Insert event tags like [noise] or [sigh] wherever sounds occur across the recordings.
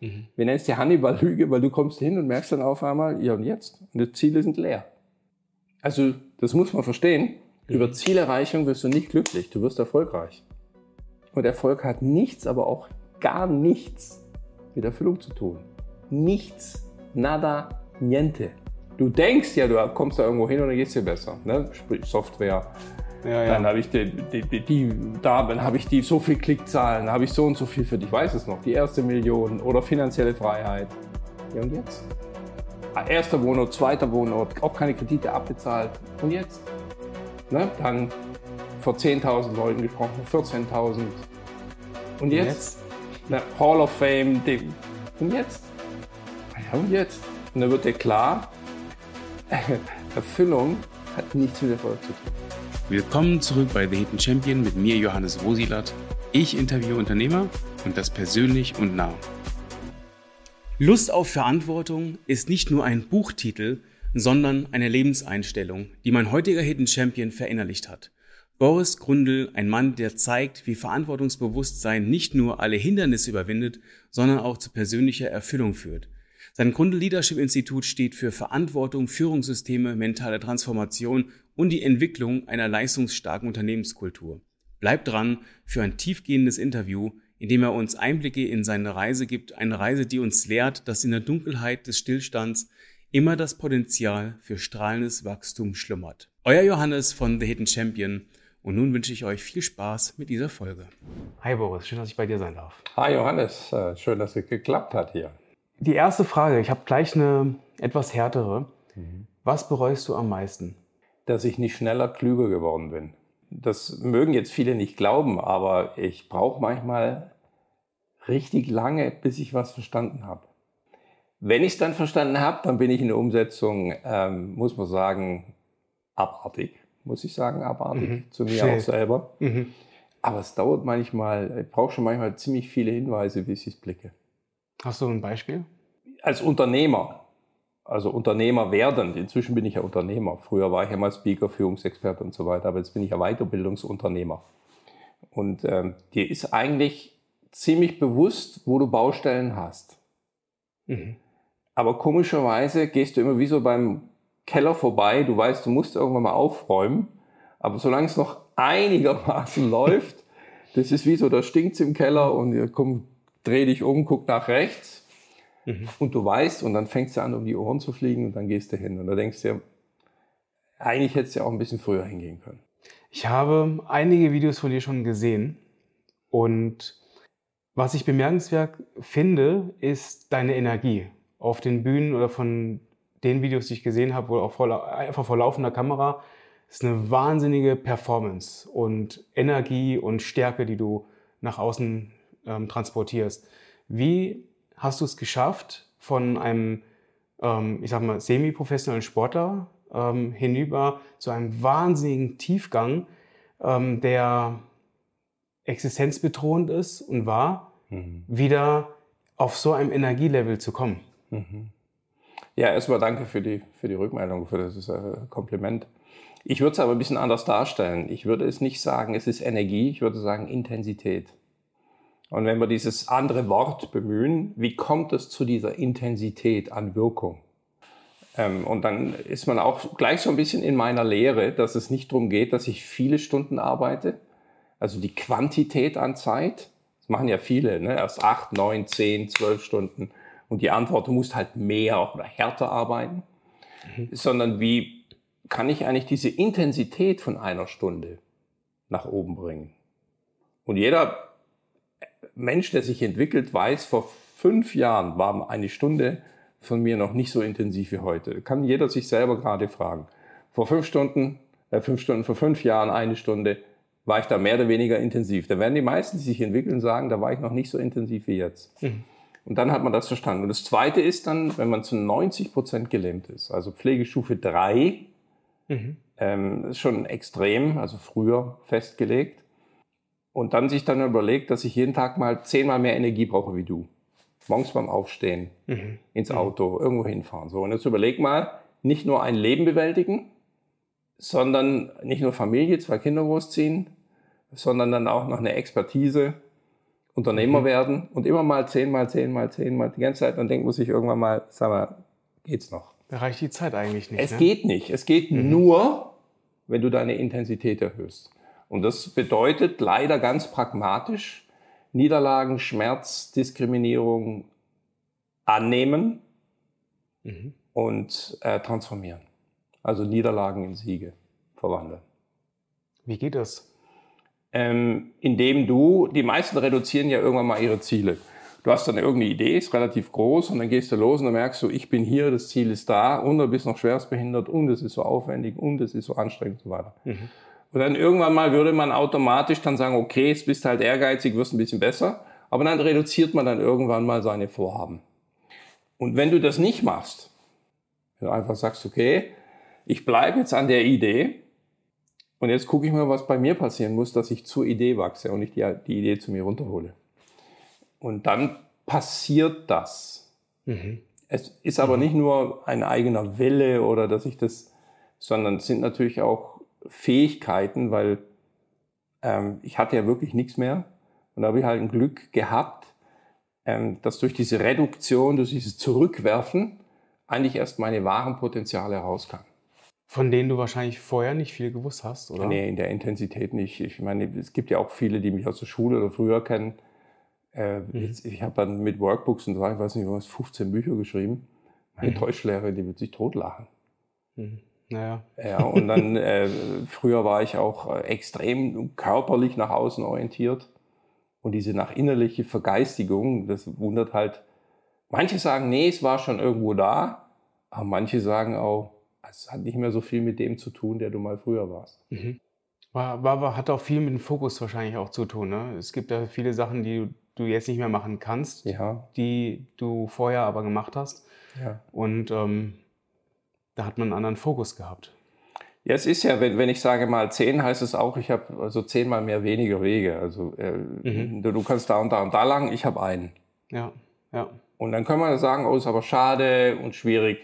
Mhm. Wir nennen es die Hannibal-Lüge, weil du kommst hin und merkst dann auf einmal, ja und jetzt? Und die Ziele sind leer. Also das muss man verstehen. Mhm. Über Zielerreichung wirst du nicht glücklich, du wirst erfolgreich. Und Erfolg hat nichts, aber auch gar nichts mit Erfüllung zu tun. Nichts. Nada, niente. Du denkst ja, du kommst da irgendwo hin und dann geht es dir besser. Ne? Sprich Software. Ja, ja. Dann habe ich die, die, die, die, da, dann habe ich die so viel Klickzahlen, habe ich so und so viel für dich. Ich weiß es noch. Die erste Million oder finanzielle Freiheit. Ja und jetzt? Ah, erster Wohnort, zweiter Wohnort, auch keine Kredite abbezahlt. Und jetzt? Ne? Dann vor 10.000 Leuten gesprochen, 14.000. Und jetzt? jetzt? Ne, Hall of Fame. Die, und jetzt? Ja, und jetzt? Und dann wird dir klar, [laughs] Erfüllung hat nichts mit Erfolg zu tun. Willkommen zurück bei The Hidden Champion mit mir, Johannes Rosilat. Ich interviewe Unternehmer und das persönlich und nah. Lust auf Verantwortung ist nicht nur ein Buchtitel, sondern eine Lebenseinstellung, die mein heutiger Hidden Champion verinnerlicht hat. Boris Grundl, ein Mann, der zeigt, wie Verantwortungsbewusstsein nicht nur alle Hindernisse überwindet, sondern auch zu persönlicher Erfüllung führt. Sein Grunde Leadership Institut steht für Verantwortung, Führungssysteme, mentale Transformation und die Entwicklung einer leistungsstarken Unternehmenskultur. Bleibt dran für ein tiefgehendes Interview, in dem er uns Einblicke in seine Reise gibt, eine Reise, die uns lehrt, dass in der Dunkelheit des Stillstands immer das Potenzial für strahlendes Wachstum schlummert. Euer Johannes von The Hidden Champion. Und nun wünsche ich euch viel Spaß mit dieser Folge. Hi Boris, schön, dass ich bei dir sein darf. Hi Johannes, äh, schön, dass es geklappt hat hier. Die erste Frage, ich habe gleich eine etwas härtere. Mhm. Was bereust du am meisten? Dass ich nicht schneller klüger geworden bin. Das mögen jetzt viele nicht glauben, aber ich brauche manchmal richtig lange, bis ich was verstanden habe. Wenn ich es dann verstanden habe, dann bin ich in der Umsetzung, ähm, muss man sagen, abartig. Muss ich sagen, abartig. Mhm. Zu mir Schön. auch selber. Mhm. Aber es dauert manchmal, ich brauche schon manchmal ziemlich viele Hinweise, bis ich es blicke. Hast du ein Beispiel? Als Unternehmer, also Unternehmer werdend, inzwischen bin ich ja Unternehmer. Früher war ich ja mal Speaker, Führungsexperte und so weiter, aber jetzt bin ich ja Weiterbildungsunternehmer. Und ähm, dir ist eigentlich ziemlich bewusst, wo du Baustellen hast. Mhm. Aber komischerweise gehst du immer wie so beim Keller vorbei. Du weißt, du musst irgendwann mal aufräumen. Aber solange es noch einigermaßen [laughs] läuft, das ist wie so, da stinkt im Keller und ihr kommt dreh dich um, guck nach rechts mhm. und du weißt und dann fängst du an, um die Ohren zu fliegen und dann gehst du hin. Und da denkst du dir, eigentlich hättest du ja auch ein bisschen früher hingehen können. Ich habe einige Videos von dir schon gesehen und was ich bemerkenswert finde, ist deine Energie auf den Bühnen oder von den Videos, die ich gesehen habe, wohl auch vor, einfach vor laufender Kamera, ist eine wahnsinnige Performance und Energie und Stärke, die du nach außen ähm, transportierst. Wie hast du es geschafft, von einem, ähm, ich sag mal, semi-professionellen Sportler ähm, hinüber zu einem wahnsinnigen Tiefgang, ähm, der existenzbedrohend ist und war, mhm. wieder auf so einem Energielevel zu kommen? Mhm. Ja, erstmal danke für die, für die Rückmeldung, für das äh, Kompliment. Ich würde es aber ein bisschen anders darstellen. Ich würde es nicht sagen, es ist Energie, ich würde sagen Intensität. Und wenn wir dieses andere Wort bemühen, wie kommt es zu dieser Intensität an Wirkung? Ähm, und dann ist man auch gleich so ein bisschen in meiner Lehre, dass es nicht darum geht, dass ich viele Stunden arbeite, also die Quantität an Zeit. Das machen ja viele, ne? erst acht, neun, zehn, zwölf Stunden. Und die Antwort, du musst halt mehr oder härter arbeiten, mhm. sondern wie kann ich eigentlich diese Intensität von einer Stunde nach oben bringen? Und jeder Mensch, der sich entwickelt, weiß, vor fünf Jahren war eine Stunde von mir noch nicht so intensiv wie heute. Kann jeder sich selber gerade fragen. Vor fünf Stunden, äh, fünf Stunden, vor fünf Jahren eine Stunde war ich da mehr oder weniger intensiv. Da werden die meisten, die sich entwickeln, sagen, da war ich noch nicht so intensiv wie jetzt. Mhm. Und dann hat man das verstanden. Und das Zweite ist dann, wenn man zu 90 Prozent gelähmt ist, also Pflegestufe 3, mhm. ähm, ist schon extrem, also früher festgelegt. Und dann sich dann überlegt, dass ich jeden Tag mal zehnmal mehr Energie brauche wie du. Morgens beim Aufstehen, mhm. ins mhm. Auto, mhm. irgendwo hinfahren. So, und jetzt überleg mal, nicht nur ein Leben bewältigen, sondern nicht nur Familie, zwei Kinder großziehen, sondern dann auch noch eine Expertise Unternehmer mhm. werden und immer mal zehnmal, zehnmal, zehnmal die ganze Zeit, dann denkt man sich irgendwann mal, sag mal, geht's noch? Da reicht die Zeit eigentlich nicht. Es ne? geht nicht. Es geht mhm. nur, wenn du deine Intensität erhöhst. Und das bedeutet leider ganz pragmatisch, Niederlagen, Schmerz, Diskriminierung annehmen mhm. und äh, transformieren. Also Niederlagen in Siege verwandeln. Wie geht das? Ähm, indem du, die meisten reduzieren ja irgendwann mal ihre Ziele. Du hast dann irgendeine Idee, ist relativ groß und dann gehst du los und dann merkst du, ich bin hier, das Ziel ist da und du bist noch schwerstbehindert und es ist so aufwendig und es ist so anstrengend und so weiter. Mhm. Und dann irgendwann mal würde man automatisch dann sagen, okay, jetzt bist halt ehrgeizig, wirst ein bisschen besser, aber dann reduziert man dann irgendwann mal seine Vorhaben. Und wenn du das nicht machst, wenn du einfach sagst, okay, ich bleibe jetzt an der Idee und jetzt gucke ich mal, was bei mir passieren muss, dass ich zur Idee wachse und nicht die, die Idee zu mir runterhole. Und dann passiert das. Mhm. Es ist aber mhm. nicht nur ein eigener Wille oder dass ich das, sondern es sind natürlich auch Fähigkeiten, weil ähm, ich hatte ja wirklich nichts mehr. Und da habe ich halt ein Glück gehabt, ähm, dass durch diese Reduktion, durch dieses Zurückwerfen eigentlich erst meine wahren Potenziale herauskamen. Von denen du wahrscheinlich vorher nicht viel gewusst hast, oder? Nee, in der Intensität nicht. Ich meine, es gibt ja auch viele, die mich aus der Schule oder früher kennen. Äh, mhm. jetzt, ich habe dann mit Workbooks und so, ich weiß nicht, was 15 Bücher geschrieben. Meine mhm. Deutschlehrerin, die wird sich totlachen. Mhm. Naja. Ja, und dann äh, früher war ich auch äh, extrem körperlich nach außen orientiert. Und diese nach innerliche Vergeistigung, das wundert halt. Manche sagen, nee, es war schon irgendwo da. Aber manche sagen auch, es hat nicht mehr so viel mit dem zu tun, der du mal früher warst. Mhm. War, war, hat auch viel mit dem Fokus wahrscheinlich auch zu tun. Ne? Es gibt ja viele Sachen, die du, du jetzt nicht mehr machen kannst, ja. die du vorher aber gemacht hast. Ja. Und ähm, da hat man einen anderen Fokus gehabt. Ja, es ist ja, wenn, wenn ich sage mal zehn, heißt es auch, ich habe also zehnmal mehr weniger Wege. Also äh, mhm. du, du, kannst da und da und da lang, ich habe einen. Ja, ja. Und dann kann man sagen, oh, ist aber schade und schwierig.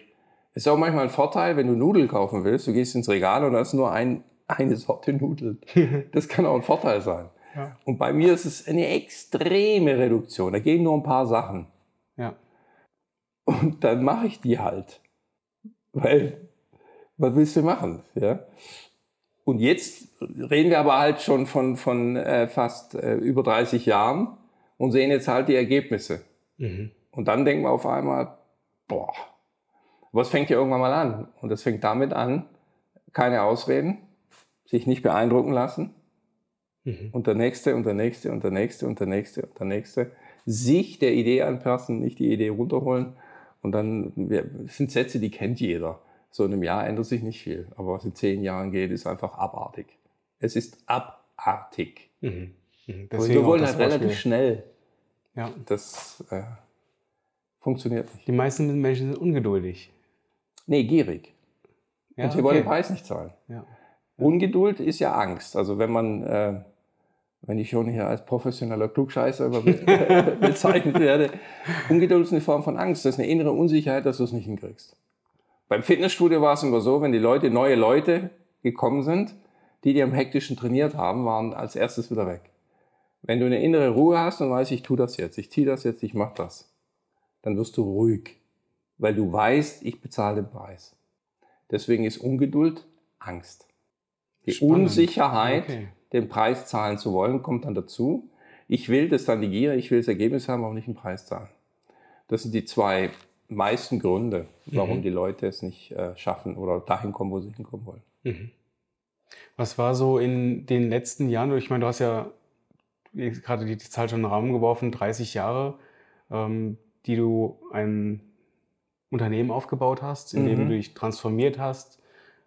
Ist auch manchmal ein Vorteil, wenn du Nudeln kaufen willst, du gehst ins Regal und da ist nur ein, eine Sorte Nudeln. [laughs] Das kann auch ein Vorteil sein. Ja. Und bei mir ist es eine extreme Reduktion. Da gehen nur ein paar Sachen. Ja. Und dann mache ich die halt. Weil, was willst du machen? Ja? Und jetzt reden wir aber halt schon von, von äh, fast äh, über 30 Jahren und sehen jetzt halt die Ergebnisse. Mhm. Und dann denken wir auf einmal, boah, was fängt ja irgendwann mal an? Und das fängt damit an, keine Ausreden, sich nicht beeindrucken lassen. Mhm. Und der nächste und der nächste und der nächste und der nächste und der nächste. Sich der Idee anpassen, nicht die Idee runterholen und dann das sind Sätze, die kennt jeder. So in einem Jahr ändert sich nicht viel. Aber was in zehn Jahren geht, ist einfach abartig. Es ist abartig. Mhm. Mhm. Wir wollen halt relativ schnell. Ja. Das äh, funktioniert nicht. Die meisten Menschen sind ungeduldig. Nee, gierig. Ja, und sie okay. wollen den Preis nicht zahlen. Ja. Ungeduld ist ja Angst. Also wenn man äh, wenn ich schon hier als professioneller Klugscheißer [laughs] bezeichnet werde. Ungeduld ist eine Form von Angst. Das ist eine innere Unsicherheit, dass du es nicht hinkriegst. Beim Fitnessstudio war es immer so, wenn die Leute, neue Leute gekommen sind, die, die am hektischen trainiert haben, waren als erstes wieder weg. Wenn du eine innere Ruhe hast und weißt, ich tue das jetzt, ich ziehe das jetzt, ich mache das, dann wirst du ruhig, weil du weißt, ich bezahle den Preis. Deswegen ist Ungeduld Angst. Die Spannend. Unsicherheit okay den Preis zahlen zu wollen, kommt dann dazu. Ich will das dann die Gier, ich will das Ergebnis haben, aber nicht den Preis zahlen. Das sind die zwei meisten Gründe, warum mhm. die Leute es nicht äh, schaffen oder dahin kommen, wo sie hinkommen wollen. Mhm. Was war so in den letzten Jahren, ich meine, du hast ja gerade die, Zahl schon in den Raum geworfen, 30 Jahre, ähm, die du ein Unternehmen aufgebaut hast, in dem mhm. du dich transformiert hast,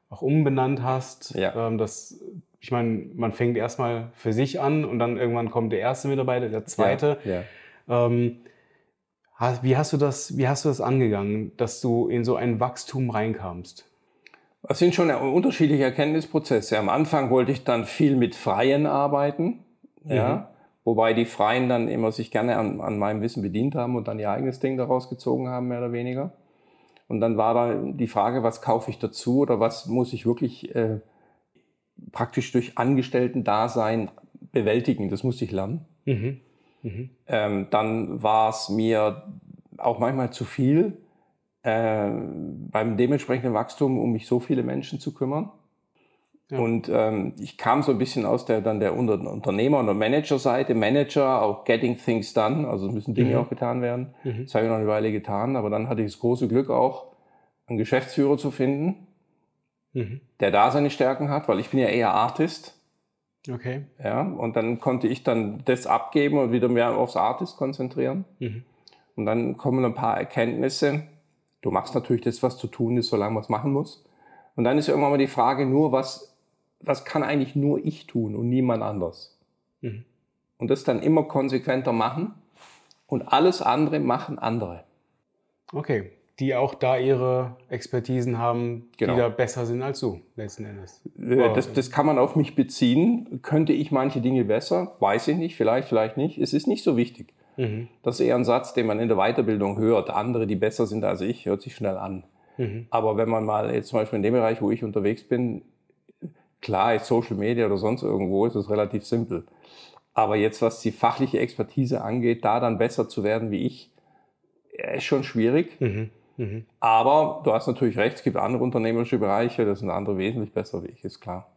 auch umbenannt hast, ja. ähm, das ich meine, man fängt erstmal für sich an und dann irgendwann kommt der erste Mitarbeiter, der zweite. Ja, ja. Ähm, wie hast du das, wie hast du das angegangen, dass du in so ein Wachstum reinkamst? Das sind schon unterschiedliche Erkenntnisprozesse. Am Anfang wollte ich dann viel mit Freien arbeiten, ja, mhm. wobei die Freien dann immer sich gerne an, an, meinem Wissen bedient haben und dann ihr eigenes Ding daraus gezogen haben, mehr oder weniger. Und dann war da die Frage, was kaufe ich dazu oder was muss ich wirklich äh, praktisch durch Angestellten-Dasein bewältigen. Das musste ich lernen. Mhm. Mhm. Ähm, dann war es mir auch manchmal zu viel äh, beim dementsprechenden Wachstum, um mich so viele Menschen zu kümmern. Ja. Und ähm, ich kam so ein bisschen aus der dann der Unternehmer- und Manager-Seite, Manager, auch getting things done, also müssen Dinge mhm. auch getan werden. Mhm. Das habe ich noch eine Weile getan, aber dann hatte ich das große Glück auch, einen Geschäftsführer zu finden, mhm. der da seine Stärken hat, weil ich bin ja eher Artist. Okay. Ja, und dann konnte ich dann das abgeben und wieder mehr aufs Artist konzentrieren. Mhm. Und dann kommen ein paar Erkenntnisse. Du machst natürlich das, was zu tun ist, solange man es machen muss. Und dann ist irgendwann mal die Frage nur, was, was kann eigentlich nur ich tun und niemand anders? Mhm. Und das dann immer konsequenter machen. Und alles andere machen andere. Okay, die auch da ihre Expertisen haben, genau. die da besser sind als du, letzten Endes. Äh, das, das kann man auf mich beziehen. Könnte ich manche Dinge besser? Weiß ich nicht, vielleicht, vielleicht nicht. Es ist nicht so wichtig. Mhm. Das ist eher ein Satz, den man in der Weiterbildung hört. Andere, die besser sind als ich, hört sich schnell an. Mhm. Aber wenn man mal jetzt zum Beispiel in dem Bereich, wo ich unterwegs bin, klar, ist Social Media oder sonst irgendwo, ist es relativ simpel. Aber jetzt, was die fachliche Expertise angeht, da dann besser zu werden wie ich, ist schon schwierig. Mhm. Mhm. Aber du hast natürlich recht, es gibt andere unternehmerische Bereiche, das sind andere wesentlich besser wie ich, ist klar.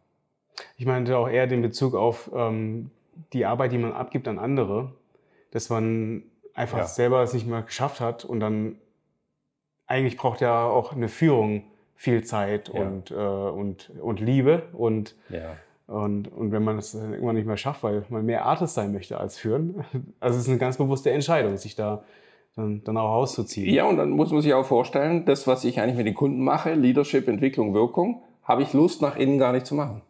Ich meinte auch eher den Bezug auf ähm, die Arbeit, die man abgibt an andere, dass man einfach ja. selber es nicht mehr geschafft hat und dann eigentlich braucht ja auch eine Führung viel Zeit ja. und, äh, und, und Liebe und, ja. und, und wenn man es irgendwann nicht mehr schafft, weil man mehr Artist sein möchte als führen, [laughs] also es ist eine ganz bewusste Entscheidung, sich da dann, dann auch auszuziehen. Ja, und dann muss man sich auch vorstellen, das, was ich eigentlich mit den Kunden mache, Leadership, Entwicklung, Wirkung, habe ich Lust, nach innen gar nicht zu machen.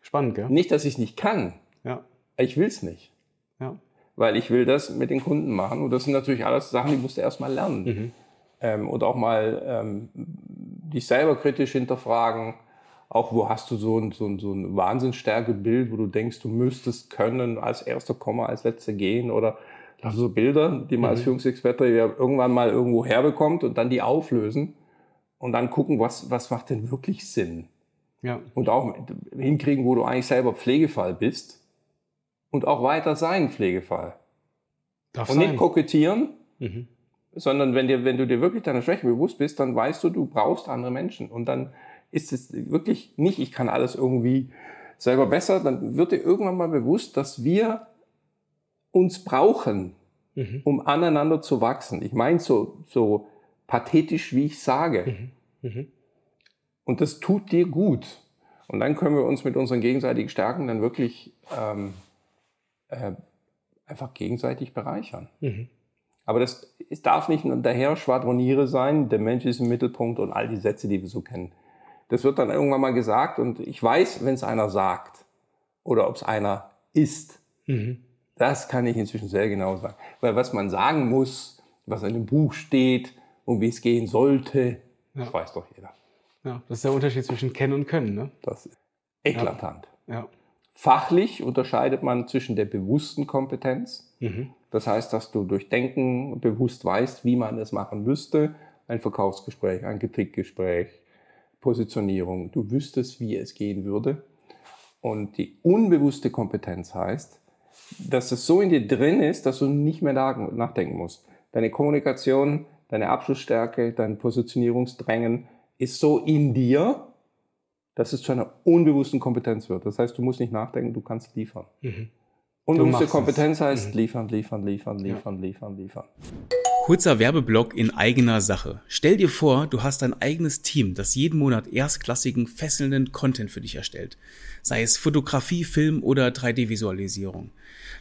Spannend, gell? Nicht, dass ich es nicht kann. Ja. Ich will es nicht. Ja. Weil ich will das mit den Kunden machen. Und das sind natürlich alles Sachen, die musst du erst mal lernen. Mhm. Ähm, und auch mal ähm, dich selber kritisch hinterfragen. Auch wo hast du so ein, so ein, so ein Wahnsinnsstärke-Bild, wo du denkst, du müsstest können, als erster kommen, als letzter gehen oder also so Bilder, die man mhm. als Führungsexperte irgendwann mal irgendwo herbekommt und dann die auflösen und dann gucken, was, was macht denn wirklich Sinn. Ja. Und auch hinkriegen, wo du eigentlich selber Pflegefall bist und auch weiter sein Pflegefall. Darf und sein. nicht kokettieren, mhm. sondern wenn, dir, wenn du dir wirklich deiner Schwäche bewusst bist, dann weißt du, du brauchst andere Menschen. Und dann ist es wirklich nicht, ich kann alles irgendwie selber besser, dann wird dir irgendwann mal bewusst, dass wir uns brauchen, mhm. um aneinander zu wachsen. Ich meine so, so pathetisch, wie ich sage. Mhm. Mhm. Und das tut dir gut. Und dann können wir uns mit unseren gegenseitigen Stärken dann wirklich ähm, äh, einfach gegenseitig bereichern. Mhm. Aber das es darf nicht daher Schwadroniere sein, der Mensch ist im Mittelpunkt und all die Sätze, die wir so kennen. Das wird dann irgendwann mal gesagt und ich weiß, wenn es einer sagt oder ob es einer ist, mhm. Das kann ich inzwischen sehr genau sagen. Weil was man sagen muss, was in dem Buch steht und wie es gehen sollte, ja. das weiß doch jeder. Ja, das ist der Unterschied zwischen kennen und können. Ne? Das ist eklatant. Ja. ja. Fachlich unterscheidet man zwischen der bewussten Kompetenz. Mhm. Das heißt, dass du durch Denken bewusst weißt, wie man es machen müsste. Ein Verkaufsgespräch, ein Kritikgespräch, Positionierung. Du wüsstest, wie es gehen würde. Und die unbewusste Kompetenz heißt, dass es so in dir drin ist, dass du nicht mehr nachdenken musst. Deine Kommunikation, deine Abschlussstärke, dein Positionierungsdrängen ist so in dir, dass es zu einer unbewussten Kompetenz wird. Das heißt, du musst nicht nachdenken, du kannst liefern. Mhm. Unbewusste Kompetenz es. heißt mhm. liefern, liefern, liefern, liefern, ja. liefern, liefern. Kurzer Werbeblock in eigener Sache. Stell dir vor, du hast ein eigenes Team, das jeden Monat erstklassigen, fesselnden Content für dich erstellt. Sei es Fotografie, Film oder 3D-Visualisierung.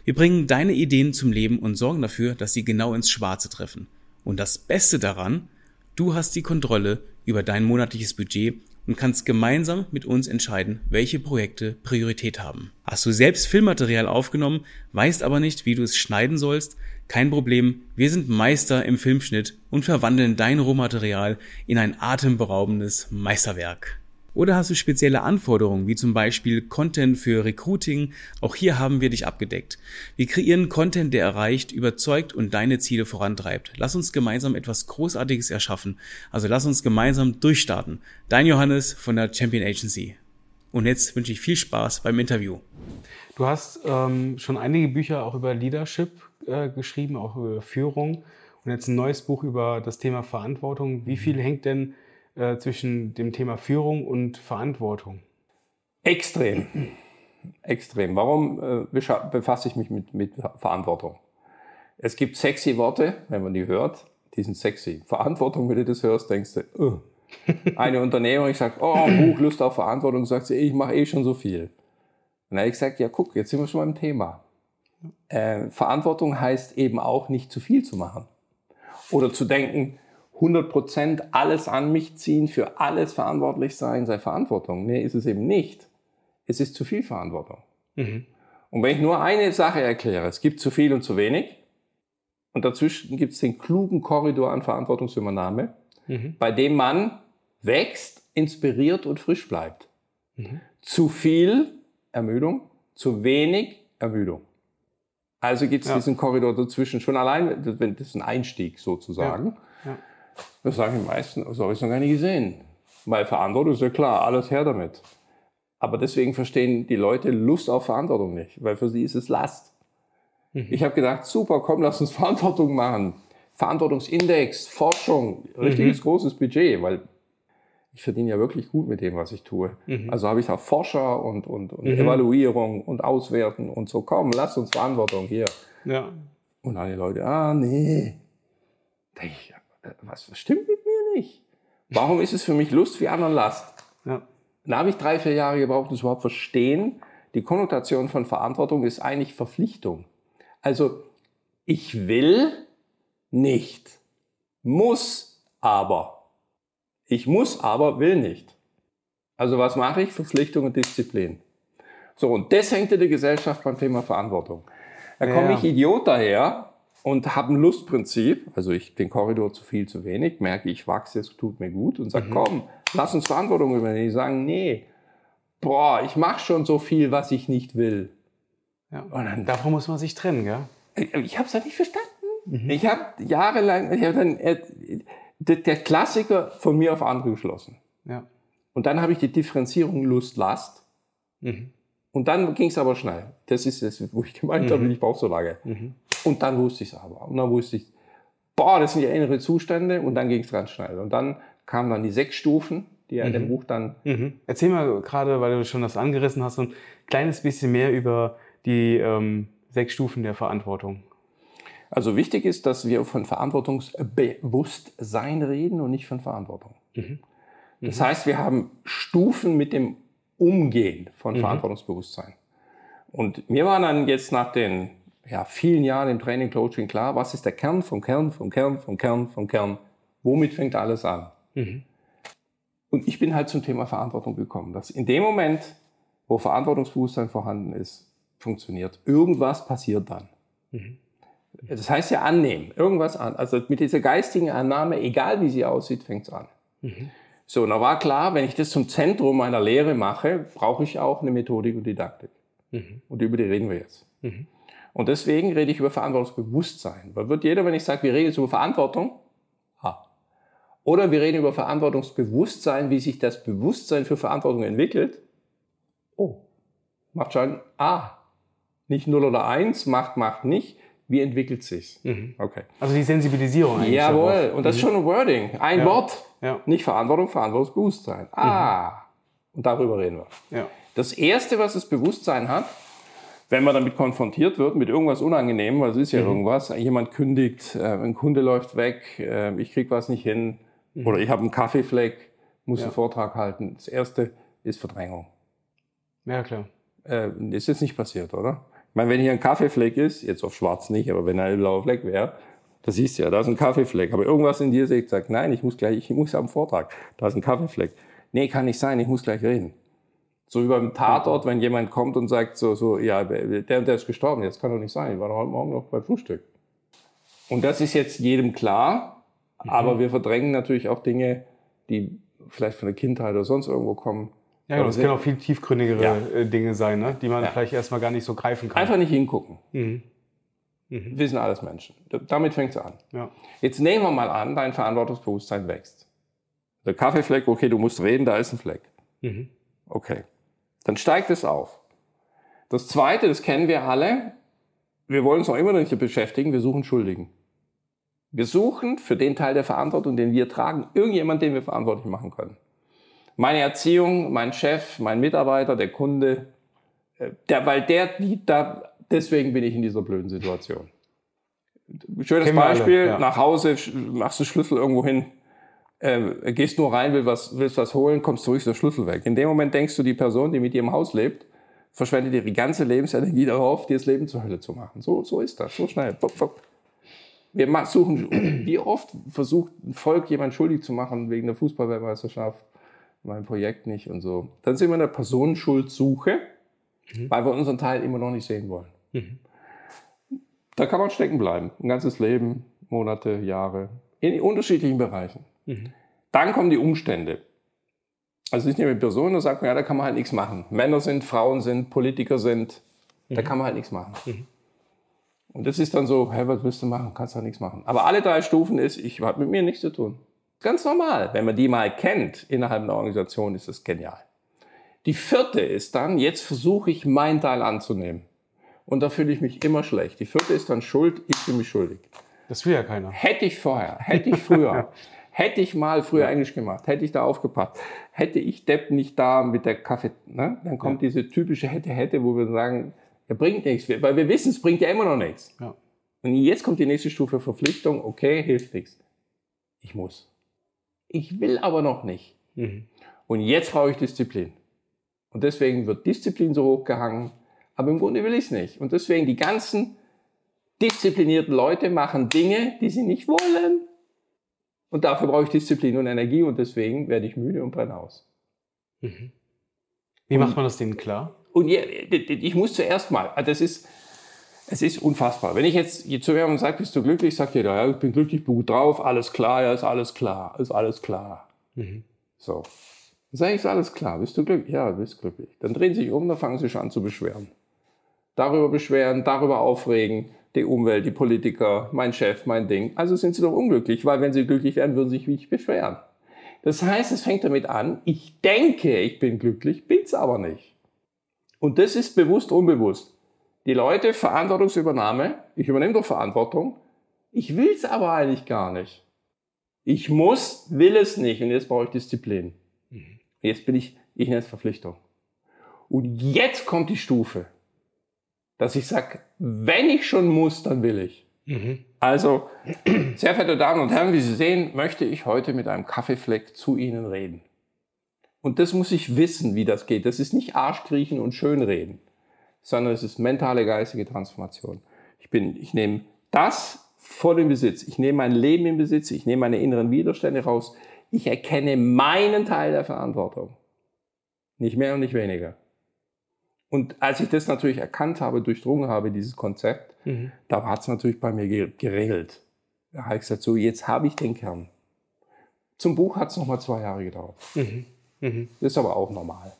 Wir bringen deine Ideen zum Leben und sorgen dafür, dass sie genau ins Schwarze treffen. Und das Beste daran, du hast die Kontrolle über dein monatliches Budget und kannst gemeinsam mit uns entscheiden, welche Projekte Priorität haben. Hast du selbst Filmmaterial aufgenommen, weißt aber nicht, wie du es schneiden sollst? Kein Problem, wir sind Meister im Filmschnitt und verwandeln dein Rohmaterial in ein atemberaubendes Meisterwerk. Oder hast du spezielle Anforderungen, wie zum Beispiel Content für Recruiting? Auch hier haben wir dich abgedeckt. Wir kreieren Content, der erreicht, überzeugt und deine Ziele vorantreibt. Lass uns gemeinsam etwas Großartiges erschaffen. Also lass uns gemeinsam durchstarten. Dein Johannes von der Champion Agency. Und jetzt wünsche ich viel Spaß beim Interview. Du hast ähm, schon einige Bücher auch über Leadership äh, geschrieben, auch über Führung und jetzt ein neues Buch über das Thema Verantwortung. Wie viel hängt denn äh, zwischen dem Thema Führung und Verantwortung? Extrem. Extrem. Warum äh, befasse ich mich mit, mit Verantwortung? Es gibt sexy Worte, wenn man die hört, die sind sexy. Verantwortung, wenn du das hörst, denkst du, uh. eine Unternehmerin, ich sage, oh, Buch, Lust auf Verantwortung, sagt sie, ich mache eh schon so viel. Und dann habe ich gesagt, ja guck, jetzt sind wir schon beim Thema. Äh, Verantwortung heißt eben auch nicht zu viel zu machen. Oder zu denken, 100% alles an mich ziehen, für alles verantwortlich sein, sei Verantwortung. Nee, ist es eben nicht. Es ist zu viel Verantwortung. Mhm. Und wenn ich nur eine Sache erkläre, es gibt zu viel und zu wenig, und dazwischen gibt es den klugen Korridor an Verantwortungsübernahme, mhm. bei dem man wächst, inspiriert und frisch bleibt. Mhm. Zu viel Ermüdung, zu wenig Ermüdung. Also gibt es ja. diesen Korridor dazwischen schon allein, das ist ein Einstieg sozusagen. Ja. Ja. Das sagen die meisten, das habe ich noch gar nicht gesehen. Weil Verantwortung ist ja klar, alles her damit. Aber deswegen verstehen die Leute Lust auf Verantwortung nicht, weil für sie ist es Last. Mhm. Ich habe gedacht, super, komm, lass uns Verantwortung machen. Verantwortungsindex, Forschung, richtiges mhm. großes Budget, weil ich verdiene ja wirklich gut mit dem, was ich tue. Mhm. Also habe ich auch Forscher und, und, und mhm. Evaluierung und Auswerten und so. Komm, lass uns Verantwortung hier. Ja. Und alle Leute, ah, nee. Ich, was stimmt mit mir nicht? Warum ist es für mich Lust wie anderen Last? Ja. Da habe ich drei, vier Jahre gebraucht, um es überhaupt verstehen. Die Konnotation von Verantwortung ist eigentlich Verpflichtung. Also, ich will nicht, muss aber. Ich muss aber, will nicht. Also was mache ich? Verpflichtung und Disziplin. So, und das hängt in der Gesellschaft beim Thema Verantwortung. Da komme ja. ich Idiot daher und habe ein Lustprinzip, also ich den Korridor zu viel, zu wenig, merke, ich wachse, es tut mir gut und sage, mhm. komm, lass uns Verantwortung übernehmen. Die sagen, nee, boah, ich mache schon so viel, was ich nicht will. Ja. Und dann, Davon muss man sich trennen, gell? Ich, ich habe es halt nicht verstanden. Mhm. Ich habe jahrelang, ich hab dann, äh, der Klassiker von mir auf andere geschlossen. Ja. Und dann habe ich die Differenzierung Lust-Last. Mhm. Und dann ging es aber schnell. Das ist es, wo ich gemeint mhm. habe, ich brauche so lange. Mhm. Und dann wusste ich es aber. Und dann wusste ich, boah, das sind ja innere Zustände. Und dann ging es ganz schnell. Und dann kamen dann die sechs Stufen, die ja in dem mhm. Buch dann. Mhm. Erzähl mal gerade, weil du schon das angerissen hast, so ein kleines bisschen mehr über die ähm, sechs Stufen der Verantwortung. Also wichtig ist, dass wir von Verantwortungsbewusstsein reden und nicht von Verantwortung. Mhm. Das mhm. heißt, wir haben Stufen mit dem Umgehen von mhm. Verantwortungsbewusstsein. Und mir war dann jetzt nach den ja, vielen Jahren im Training, Coaching klar, was ist der Kern vom Kern, vom Kern, vom Kern, vom Kern? Womit fängt alles an? Mhm. Und ich bin halt zum Thema Verantwortung gekommen, dass in dem Moment, wo Verantwortungsbewusstsein vorhanden ist, funktioniert. Irgendwas passiert dann. Das heißt ja annehmen, irgendwas an. Also mit dieser geistigen Annahme, egal wie sie aussieht, fängt es an. Mhm. So, da war klar, wenn ich das zum Zentrum meiner Lehre mache, brauche ich auch eine Methodik und Didaktik. Mhm. Und über die reden wir jetzt. Mhm. Und deswegen rede ich über Verantwortungsbewusstsein. Weil wird jeder, wenn ich sage, wir reden jetzt über Verantwortung, ha. Oder wir reden über Verantwortungsbewusstsein, wie sich das Bewusstsein für Verantwortung entwickelt. Oh, macht schon ah. Nicht 0 oder 1, macht, macht nicht. Wie entwickelt sich's? Mhm. Okay. Also die Sensibilisierung eigentlich. Jawohl, darauf. und das ist schon ein Wording. Ein ja. Wort. Ja. Nicht Verantwortung, Verantwortungsbewusstsein. Ah, mhm. und darüber reden wir. Ja. Das Erste, was das Bewusstsein hat, wenn man damit konfrontiert wird mit irgendwas Unangenehmem, weil es ist ja mhm. irgendwas, jemand kündigt, äh, ein Kunde läuft weg, äh, ich krieg was nicht hin mhm. oder ich habe einen Kaffeefleck, muss ja. einen Vortrag halten. Das Erste ist Verdrängung. Ja, klar. Äh, ist jetzt nicht passiert, oder? Ich meine, wenn hier ein Kaffeefleck ist, jetzt auf schwarz nicht, aber wenn ein blauer Fleck wäre, da siehst du ja, da ist ein Kaffeefleck. Aber irgendwas in dir sagt, nein, ich muss gleich, ich muss am Vortrag, da ist ein Kaffeefleck. Nee, kann nicht sein, ich muss gleich reden. So wie beim Tatort, wenn jemand kommt und sagt so, so, ja, der, der ist gestorben, jetzt kann doch nicht sein, ich war doch heute Morgen noch beim Frühstück. Und das ist jetzt jedem klar, mhm. aber wir verdrängen natürlich auch Dinge, die vielleicht von der Kindheit oder sonst irgendwo kommen, ja, genau, das können auch viel tiefgründigere ja. Äh, Dinge sein, ne? die man ja. vielleicht erstmal gar nicht so greifen kann. Einfach nicht hingucken. Mhm. Mhm. Wir sind alles Menschen. Damit fängt es an. Ja. Jetzt nehmen wir mal an, dein Verantwortungsbewusstsein wächst. Der Kaffeefleck, okay, du musst reden, da ist ein Fleck. Mhm. Okay. Dann steigt es auf. Das zweite, das kennen wir alle, wir wollen uns noch immer nicht beschäftigen, wir suchen Schuldigen. Wir suchen für den Teil der Verantwortung, den wir tragen, irgendjemand, den wir verantwortlich machen können. Meine Erziehung, mein Chef, mein Mitarbeiter, der Kunde, äh, der, weil der, die, da, deswegen bin ich in dieser blöden Situation. Schönes Kennen wir alle, Beispiel, ja. nach Hause, machst du Schlüssel irgendwo hin, äh, gehst nur rein, willst was, willst was holen, kommst zurück, ist der Schlüssel weg. In dem Moment denkst du, die Person, die mit dir im Haus lebt, verschwendet ihre ganze Lebensenergie darauf, dir das Leben zur Hölle zu machen. So, so ist das, so schnell. Pop, pop. Wir suchen, wie oft versucht ein Volk jemand schuldig zu machen wegen der Fußballweltmeisterschaft, mein Projekt nicht und so. Dann sind wir in der Personenschuldsuche, weil wir unseren Teil immer noch nicht sehen wollen. Da kann man stecken bleiben, ein ganzes Leben, Monate, Jahre, in unterschiedlichen Bereichen. Dann kommen die Umstände. Also nicht nur mit Personen, da sagt man, ja, da kann man halt nichts machen. Männer sind, Frauen sind, Politiker sind, da kann man halt nichts machen. Und das ist dann so, hey, was willst du machen? Kannst halt nichts machen. Aber alle drei Stufen ist, ich habe mit mir nichts zu tun. Ganz normal. Wenn man die mal kennt innerhalb einer Organisation, ist das genial. Die vierte ist dann, jetzt versuche ich meinen Teil anzunehmen. Und da fühle ich mich immer schlecht. Die vierte ist dann Schuld, ich bin mich schuldig. Das will ja keiner. Hätte ich vorher, hätte ich früher, [laughs] hätte ich mal früher Englisch gemacht, hätte ich da aufgepasst, hätte ich Depp nicht da mit der Kaffee, ne? dann kommt diese typische hätte, hätte, wo wir sagen, er bringt nichts, weil wir wissen, es bringt ja immer noch nichts. Ja. Und jetzt kommt die nächste Stufe Verpflichtung, okay, hilft nichts. Ich muss. Ich will aber noch nicht. Mhm. Und jetzt brauche ich Disziplin. Und deswegen wird Disziplin so hochgehangen, aber im Grunde will ich es nicht. Und deswegen die ganzen disziplinierten Leute machen Dinge, die sie nicht wollen. Und dafür brauche ich Disziplin und Energie und deswegen werde ich müde und brenne aus. Wie macht man das denen klar? Und ich muss zuerst mal, also das ist, es ist unfassbar. Wenn ich jetzt zu jemandem sage, bist du glücklich, sagt jeder, ja, ich bin glücklich, bin gut drauf, alles klar, ja, ist alles klar, ist alles klar. So. Dann sage ich, ist alles klar, bist du glücklich? Ja, du bist glücklich. Dann drehen sie sich um, dann fangen sie sich an zu beschweren. Darüber beschweren, darüber aufregen, die Umwelt, die Politiker, mein Chef, mein Ding. Also sind sie doch unglücklich, weil wenn sie glücklich wären, würden sie sich nicht beschweren. Das heißt, es fängt damit an, ich denke, ich bin glücklich, bin's aber nicht. Und das ist bewusst, unbewusst. Die Leute, Verantwortungsübernahme, ich übernehme doch Verantwortung, ich will's aber eigentlich gar nicht. Ich muss, will es nicht und jetzt brauche ich Disziplin. Jetzt bin ich, ich nenne es Verpflichtung. Und jetzt kommt die Stufe, dass ich sage, wenn ich schon muss, dann will ich. Also, sehr verehrte Damen und Herren, wie Sie sehen, möchte ich heute mit einem Kaffeefleck zu Ihnen reden. Und das muss ich wissen, wie das geht. Das ist nicht Arschkriechen und Schönreden, sondern es ist mentale, geistige Transformation. Ich bin, ich nehme das voll in Besitz. Ich nehme mein Leben in Besitz. Ich nehme meine inneren Widerstände raus. Ich erkenne meinen Teil der Verantwortung. Nicht mehr und nicht weniger. Und als ich das natürlich erkannt habe, durchdrungen habe, dieses Konzept, da hat es natürlich bei mir ge- geregelt. Da habe ich gesagt, so, jetzt habe ich den Kern. Zum Buch hat es nochmal zwei Jahre gedauert. Das ist aber auch normal.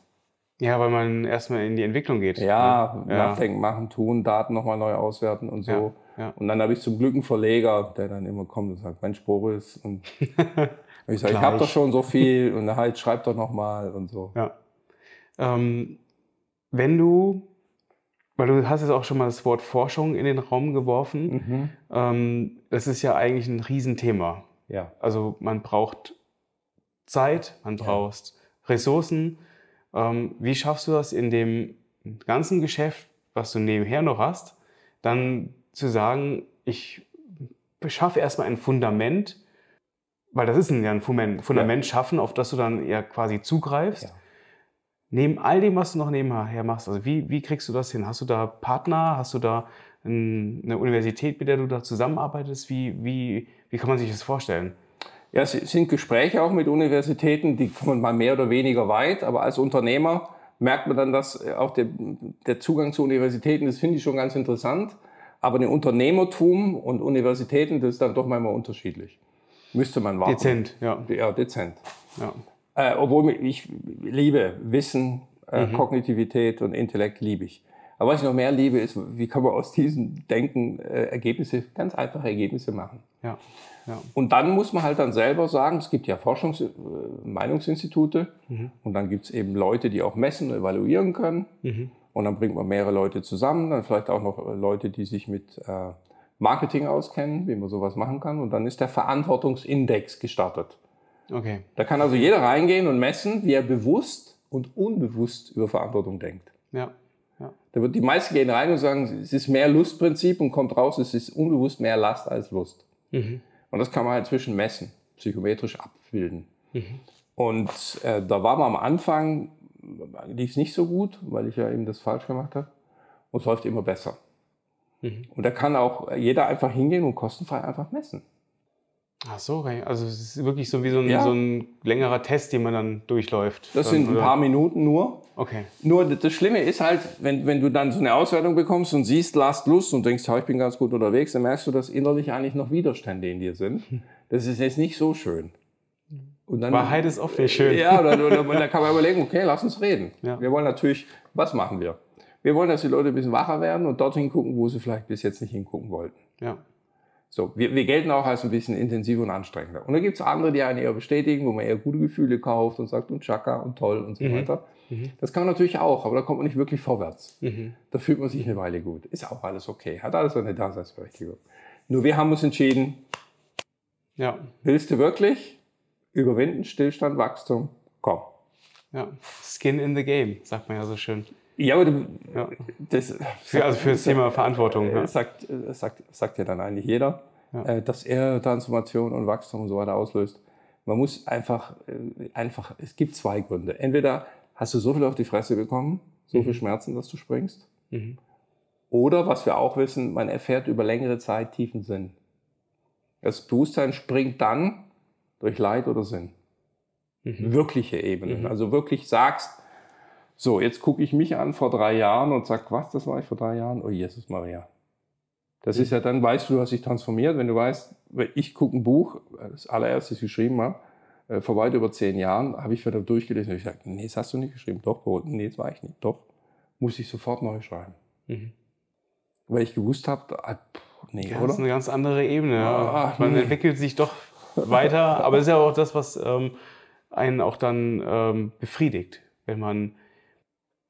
Ja, weil man erstmal in die Entwicklung geht. Ja, Ja. nachdenken, machen, tun, Daten nochmal neu auswerten und so. Ja, ja. Und dann habe ich zum Glück einen Verleger, der dann immer kommt und sagt, Mensch, Boris. Und [laughs] ich sage, ich habe doch schon so viel und halt, schreib doch nochmal und so. Ja. Ähm, wenn du, weil du hast jetzt auch schon mal das Wort Forschung in den Raum geworfen, Mhm. ähm, das ist ja eigentlich ein Riesenthema. Ja. Also man braucht Zeit, man braucht Ressourcen. Ähm, wie schaffst du das in dem ganzen Geschäft, was du nebenher noch hast, dann zu sagen, ich schaffe erstmal ein Fundament, weil das ist ein, ja ein Fundament, Fundament schaffen, auf das du dann ja quasi zugreifst. Ja. Neben all dem, was du noch nebenher machst, also wie, wie kriegst du das hin? Hast du da Partner? Hast du da ein, eine Universität, mit der du da zusammenarbeitest? Wie, wie, wie kann man sich das vorstellen? Ja, es sind Gespräche auch mit Universitäten, die kommen mal mehr oder weniger weit, aber als Unternehmer merkt man dann, dass auch der, der Zugang zu Universitäten, das finde ich schon ganz interessant, aber ein Unternehmertum und Universitäten, das ist dann doch manchmal unterschiedlich. Müsste man warten. Dezent, ja. Ja, dezent. ja. Äh, obwohl ich liebe Wissen, äh, Kognitivität und Intellekt liebe ich. Aber was ich noch mehr liebe, ist, wie kann man aus diesem Denken äh, Ergebnisse, ganz einfache Ergebnisse machen. Ja, ja. Und dann muss man halt dann selber sagen, es gibt ja Forschungs-, äh, Meinungsinstitute und dann gibt es eben Leute, die auch messen und evaluieren können. Und dann bringt man mehrere Leute zusammen, dann vielleicht auch noch Leute, die sich mit äh, Marketing auskennen, wie man sowas machen kann. Und dann ist der Verantwortungsindex gestartet. Okay. Da kann also jeder reingehen und messen, wie er bewusst und unbewusst über Verantwortung denkt. Ja. ja. Da wird die meisten gehen rein und sagen, es ist mehr Lustprinzip und kommt raus, es ist unbewusst mehr Last als Lust. Mhm. Und das kann man halt zwischen messen, psychometrisch abbilden. Mhm. Und äh, da war man am Anfang, lief es nicht so gut, weil ich ja eben das falsch gemacht habe. Und es läuft immer besser. Mhm. Und da kann auch jeder einfach hingehen und kostenfrei einfach messen. Ach so, okay. also es ist wirklich so wie so ein, Ja. so ein längerer Test, den man dann durchläuft. Das sind ein paar Minuten nur. Okay. Nur das Schlimme ist halt, wenn, wenn du dann so eine Auswertung bekommst und siehst Last Lust und denkst, ja, ich bin ganz gut unterwegs, dann merkst du, dass innerlich eigentlich noch Widerstände in dir sind. [laughs] Das ist jetzt nicht so schön. Und dann, Wahrheit ist oft nicht schön. Ja, oder, oder, oder, da kann man überlegen, okay, lass uns reden. Ja. Wir wollen natürlich, was machen wir? Wir wollen, dass die Leute ein bisschen wacher werden und dorthin gucken, wo sie vielleicht bis jetzt nicht hingucken wollten. Ja. So, wir, wir gelten auch als ein bisschen intensiver und anstrengender. Und dann gibt's andere, die einen eher bestätigen, wo man eher gute Gefühle kauft und sagt, und Chaka und toll und so Mhm. weiter. Mhm. Das kann man natürlich auch, aber da kommt man nicht wirklich vorwärts. Mhm. Da fühlt man sich eine Weile gut. Ist auch alles okay. Hat alles seine Daseinsberechtigung. Nur wir haben uns entschieden, Ja. willst du wirklich überwinden, Stillstand, Wachstum? Komm. ja. Skin in the game, sagt man ja so schön. Ja, aber du, Ja. das, Für, also für das [laughs] Thema Verantwortung. Ja. äh, sagt, äh, sagt, sagt ja dann eigentlich jeder, Ja. äh, dass er Transformation und Wachstum und so weiter auslöst. Man muss einfach, einfach, es gibt zwei Gründe. Entweder hast du so viel auf die Fresse bekommen, so viel Schmerzen, dass du springst. Mhm. Oder, was wir auch wissen, man erfährt über längere Zeit tiefen Sinn. Das Bewusstsein springt dann durch Leid oder Sinn. Mhm. Wirkliche Ebenen. Mhm. Also wirklich sagst, so, jetzt gucke ich mich an vor drei Jahren und sag, was, das war ich vor drei Jahren? Oh, Jesus Maria. Das ist ja dann, weißt du, du hast dich transformiert, wenn du weißt, ich gucke ein Buch, das allererste, das ich geschrieben habe, äh, vor weit über zehn Jahren, habe ich wieder durchgelesen und ich sage, nee, das hast du nicht geschrieben. Doch, nee, das war ich nicht. Doch, muss ich sofort neu schreiben. Mhm. Weil ich gewusst habe, ah, nee, Ja, das ist oder? eine ganz andere Ebene. Ja. Ah, Man nee. entwickelt sich doch weiter, aber es ist ja auch das, was ähm, einen auch dann ähm, befriedigt, wenn man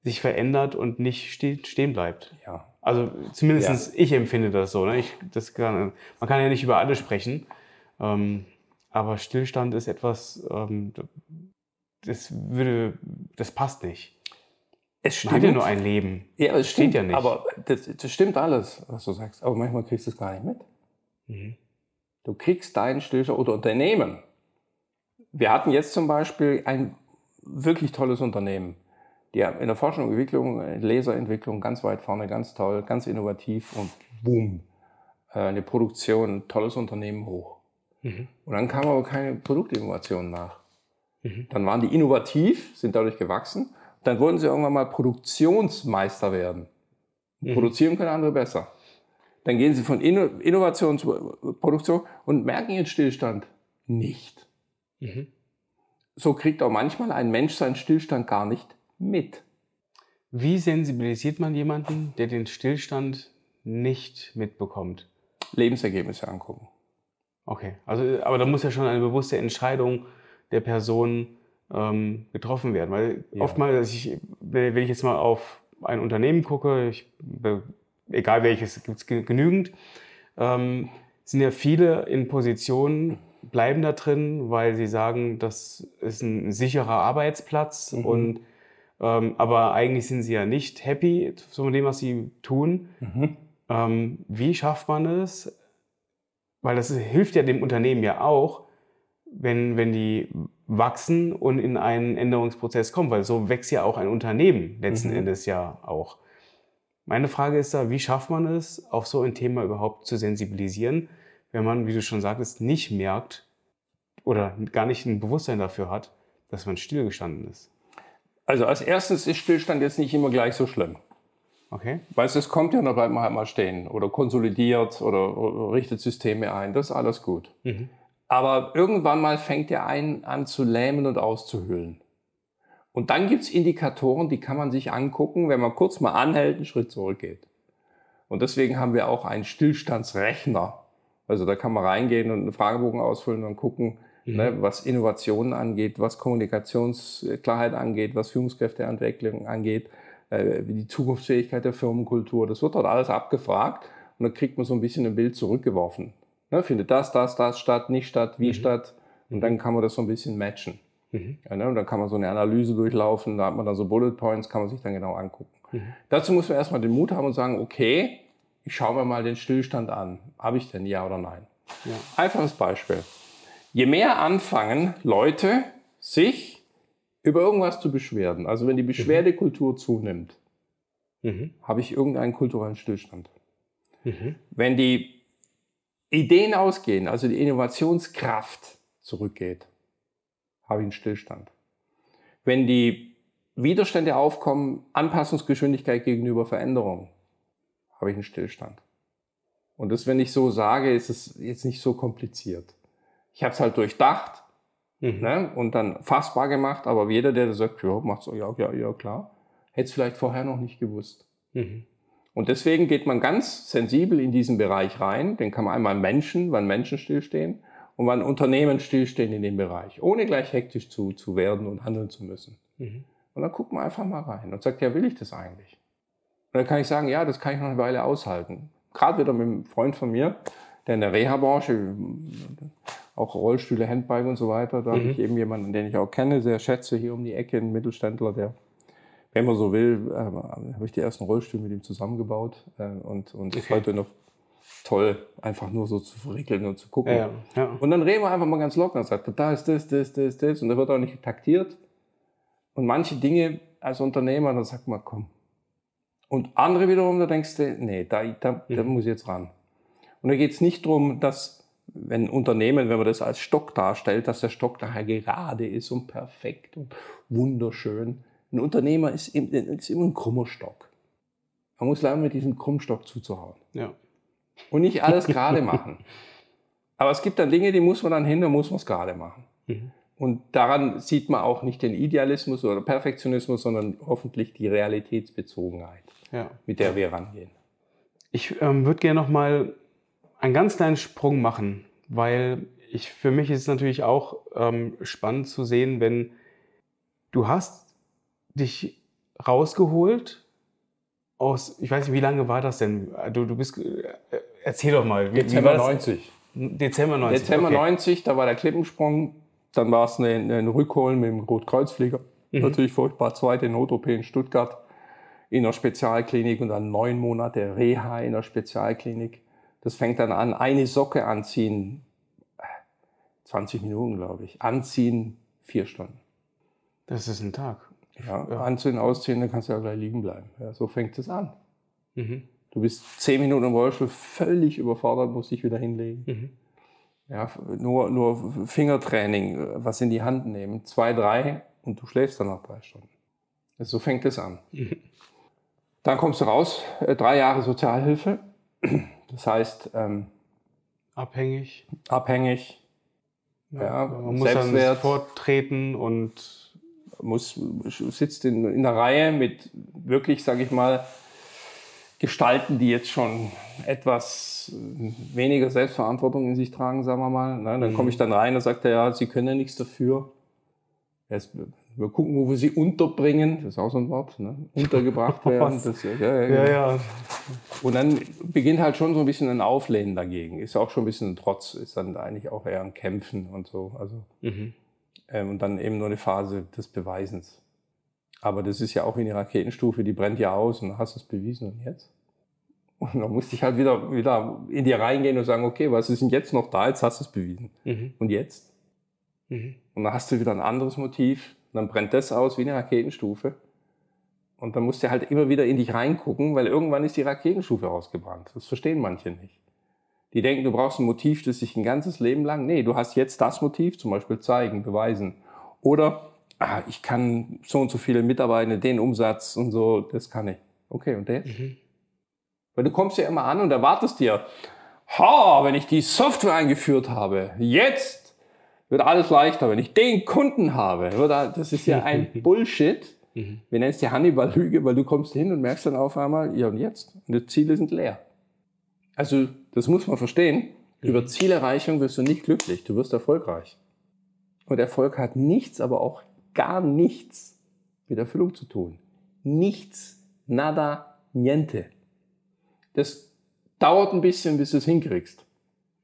sich verändert und nicht ste stehen bleibt. Ja. Also zumindest ich empfinde das so. Ne? Ich, das kann, man kann ja nicht über alle sprechen, ähm, aber Stillstand ist etwas, ähm, das würde, das passt nicht. Es Man hat ja nur ein Leben. Ja, es Steht stimmt ja nicht. Aber das, das stimmt alles, was du sagst. Aber manchmal kriegst du es gar nicht mit. Mhm. Du kriegst deinen Stillstand oder Unternehmen. Wir hatten jetzt zum Beispiel ein wirklich tolles Unternehmen. Die haben in der Forschung und Entwicklung, äh, Laserentwicklung ganz weit vorne, ganz toll, ganz innovativ und boom. Äh, Eine Produktion, tolles Unternehmen hoch. Mhm. Und dann kam aber keine Produktinnovation nach. Mhm. Dann waren die innovativ, sind dadurch gewachsen. Dann wollten sie irgendwann mal Produktionsmeister werden. Mhm. Produzieren können andere besser. Dann gehen sie von Inno Innovation zu äh, Produktion und merken ihren Stillstand nicht. Mhm. So kriegt auch manchmal ein Mensch seinen Stillstand gar nicht mit. Wie sensibilisiert man jemanden, der den Stillstand nicht mitbekommt? Lebensergebnisse angucken. Okay, also aber da muss ja schon eine bewusste Entscheidung der Person ähm, getroffen werden. Weil Ja. oftmals, also ich, wenn ich jetzt mal auf ein Unternehmen gucke, ich, egal welches, gibt es genügend, ähm, sind ja viele in Positionen, bleiben da drin, weil sie sagen, das ist ein sicherer Arbeitsplatz Mhm. und ähm, aber eigentlich sind sie ja nicht happy so mit dem, was sie tun. Ähm, wie schafft man es? Weil das hilft ja dem Unternehmen ja auch, wenn, wenn die wachsen und in einen Änderungsprozess kommen, weil so wächst ja auch ein Unternehmen letzten Mhm. Endes ja auch. Meine Frage ist da, wie schafft man es, auf so ein Thema überhaupt zu sensibilisieren, wenn man, wie du schon sagtest, nicht merkt oder gar nicht ein Bewusstsein dafür hat, dass man stillgestanden ist. Also als erstes ist Stillstand jetzt nicht immer gleich so schlimm. Okay? Weißt du, es kommt ja, dann bleibt man halt mal stehen oder konsolidiert oder, oder richtet Systeme ein. Das ist alles gut. Mhm. Aber irgendwann mal fängt der einen an zu lähmen und auszuhöhlen. Und dann gibt's Indikatoren, die kann man sich angucken, wenn man kurz mal anhält, einen Schritt zurückgeht. Und deswegen haben wir auch einen Stillstandsrechner. Also da kann man reingehen und einen Fragebogen ausfüllen und gucken, Mhm. ne, was Innovationen angeht, was Kommunikationsklarheit angeht, was Führungskräfteentwicklung angeht, äh, die Zukunftsfähigkeit der Firmenkultur. Das wird dort alles abgefragt und dann kriegt man so ein bisschen ein Bild zurückgeworfen. Ne, findet das, das, das statt, nicht statt, wie mhm. statt? Und dann kann man das so ein bisschen matchen. Mhm. Ja, ne, und dann kann man so eine Analyse durchlaufen, da hat man dann so Bullet Points, kann man sich dann genau angucken. Mhm. Dazu muss man erstmal den Mut haben und sagen, okay, ich schaue mir mal den Stillstand an. Habe ich denn ja oder nein? Ja. Einfaches Beispiel. Je mehr anfangen Leute, sich über irgendwas zu beschweren, also wenn die Beschwerdekultur mhm. zunimmt, mhm. habe ich irgendeinen kulturellen Stillstand. Mhm. Wenn die Ideen ausgehen, also die Innovationskraft zurückgeht, habe ich einen Stillstand. Wenn die Widerstände aufkommen, Anpassungsgeschwindigkeit gegenüber Veränderungen, habe ich einen Stillstand. Und das, wenn ich so sage, ist es jetzt nicht so kompliziert. Ich habe es halt durchdacht mhm. ne, und dann fassbar gemacht, aber jeder, der sagt, ja, macht so, ja, ja, ja, klar, hätte es vielleicht vorher noch nicht gewusst. Mhm. Und deswegen geht man ganz sensibel in diesen Bereich rein. Den kann man einmal Menschen, wann Menschen stillstehen und wann Unternehmen stillstehen in dem Bereich, ohne gleich hektisch zu, zu werden und handeln zu müssen. Mhm. Und dann guckt man einfach mal rein und sagt, ja, will ich das eigentlich? Und dann kann ich sagen, ja, das kann ich noch eine Weile aushalten. Gerade wieder mit einem Freund von mir, der in der Reha-Branche, auch Rollstühle, Handbike und so weiter, da mhm. habe ich eben jemanden, den ich auch kenne, sehr schätze, hier um die Ecke, ein Mittelständler, der wenn man so will, äh, habe ich die ersten Rollstühle mit ihm zusammengebaut äh, und, und okay. ist heute noch toll, einfach nur so zu verrickeln und zu gucken. Ja, ja. Und dann reden wir einfach mal ganz locker und sagt, da ist das, das, das, das und da wird auch nicht taktiert. Und manche Dinge als Unternehmer, dann sagt man, komm. Und andere wiederum, da denkst du, nee, da, da, da mhm. muss ich jetzt ran. Und da geht es nicht darum, dass wenn Unternehmen, wenn man das als Stock darstellt, dass der Stock daher gerade ist und perfekt und wunderschön. Ein Unternehmer ist, ist immer ein krummer Stock. Man muss lernen, mit diesem Krummstock zuzuhauen. Ja. Und nicht alles gerade machen. [laughs] Aber es gibt dann Dinge, die muss man dann hin, da muss man es gerade machen. Mhm. Und daran sieht man auch nicht den Idealismus oder Perfektionismus, sondern hoffentlich die Realitätsbezogenheit, ja. mit der wir rangehen. Ich ähm, würde gerne noch mal einen ganz kleinen Sprung machen, weil ich, für mich ist es natürlich auch ähm, spannend zu sehen, wenn du hast dich rausgeholt aus, ich weiß nicht, wie lange war das denn? Du, du bist, äh, erzähl doch mal. Wie, Dezember wie 90. Dezember 90. Dezember okay. 90, da war der Klippensprung, dann war es ein, ein Rückholen mit dem Rotkreuzflieger. Mhm. Natürlich furchtbar, zweite Not-OP in Stuttgart in der Spezialklinik und dann neun Monate Reha in der Spezialklinik. Das fängt dann an, eine Socke anziehen, 20 Minuten glaube ich, anziehen, vier Stunden. Das ist ein Tag. Ja, ja. anziehen, ausziehen, dann kannst du ja gleich liegen bleiben. Ja, so fängt es an. Mhm. Du bist zehn Minuten im Rollstuhl völlig überfordert, musst dich wieder hinlegen. Mhm. Ja, nur, nur Fingertraining, was in die Hand nehmen, zwei, drei und du schläfst dann nach drei Stunden. So fängt es an. Mhm. Dann kommst du raus, äh, drei Jahre Sozialhilfe. Das heißt, ähm, abhängig. Abhängig. Ja, ja, man muss dann vortreten und muss, sitzt in, in der Reihe mit wirklich, sage ich mal, Gestalten, die jetzt schon etwas weniger Selbstverantwortung in sich tragen, sagen wir mal. Ne? Dann komme ich dann rein und sagt er, ja, Sie können ja nichts dafür. Jetzt, wir gucken, wo wir sie unterbringen. Das ist auch so ein Wort. Ne? Untergebracht [laughs] werden. Das, ja, ja, ja. ja, Und dann beginnt halt schon so ein bisschen ein Auflehnen dagegen. Ist auch schon ein bisschen ein Trotz. Ist dann eigentlich auch eher ein Kämpfen und so. Also mhm. Ähm, und dann eben nur eine Phase des Beweisens. Aber das ist ja auch wie eine Raketenstufe, die brennt ja aus und dann hast du es bewiesen und jetzt? Und dann musste ich halt wieder, wieder in dir reingehen und sagen, okay, was ist denn jetzt noch da? Jetzt hast du es bewiesen. Mhm. Und jetzt? Mhm. Und dann hast du wieder ein anderes Motiv. Und dann brennt das aus wie eine Raketenstufe. Und dann musst du halt immer wieder in dich reingucken, weil irgendwann ist die Raketenstufe ausgebrannt. Das verstehen manche nicht. Die denken, du brauchst ein Motiv, das sich ein ganzes Leben lang. Nee, du hast jetzt das Motiv, zum Beispiel zeigen, beweisen. Oder ah, ich kann so und so viele Mitarbeiter, den Umsatz und so, das kann ich. Okay, und der? Mhm. Weil du kommst ja immer an und erwartest dir, ha, wenn ich die Software eingeführt habe, jetzt wird alles leichter. Wenn ich den Kunden habe, das ist ja ein [laughs] Bullshit. Mhm. Wir nennen es die Hannibal-Lüge, weil du kommst hin und merkst dann auf einmal, ja und jetzt? Und die Ziele sind leer. Also, das muss man verstehen. Mhm. Über Zielerreichung wirst du nicht glücklich, du wirst erfolgreich. Und Erfolg hat nichts, aber auch gar nichts mit Erfüllung zu tun. Nichts, nada, niente. Das dauert ein bisschen, bis du es hinkriegst.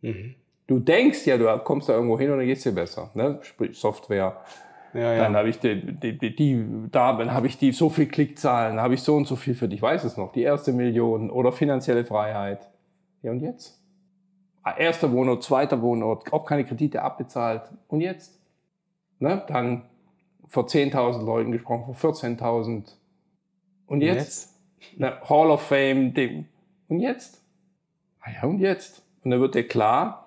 Mhm. Du denkst ja, du kommst da irgendwo hin und dann geht es dir besser. Ne? Sprich Software. Ja, ja. Dann habe ich die, die, die, die, da dann habe ich die so viel Klickzahlen, habe ich so und so viel für dich. Ich weiß es noch. Die erste Million oder finanzielle Freiheit. Ja und jetzt? Ah, erster Wohnort, zweiter Wohnort, auch keine Kredite abbezahlt. Und jetzt? Ne? Dann vor 10.000 Leuten gesprochen, vor 14.000. Und jetzt? jetzt? Ne, Hall of Fame, Ding. Und jetzt? Ah ja, und jetzt? Und dann wird dir klar,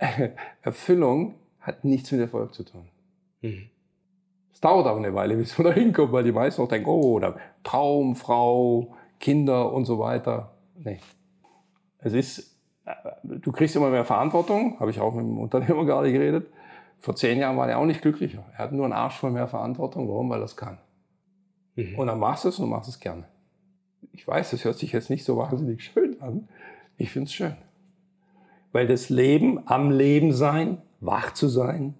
[laughs] Erfüllung hat nichts mit Erfolg zu tun. Mhm. Es dauert auch eine Weile, [laughs] bis man da hinkommt, weil die meisten noch denken, oh, da Traum, Frau, Kinder und so weiter. Nee. Es ist, äh, du kriegst immer mehr Verantwortung, habe ich auch mit dem Unternehmer [laughs] gerade geredet. Vor zehn Jahren war er auch nicht glücklicher. Er hat nur einen Arsch voll mehr Verantwortung. Warum? Weil er es kann. Mhm. Und dann machst du es und machst es gerne. Ich weiß, das hört sich jetzt nicht so wahnsinnig schön an. Ich finde es schön. Weil das Leben, am Leben sein, wach zu sein,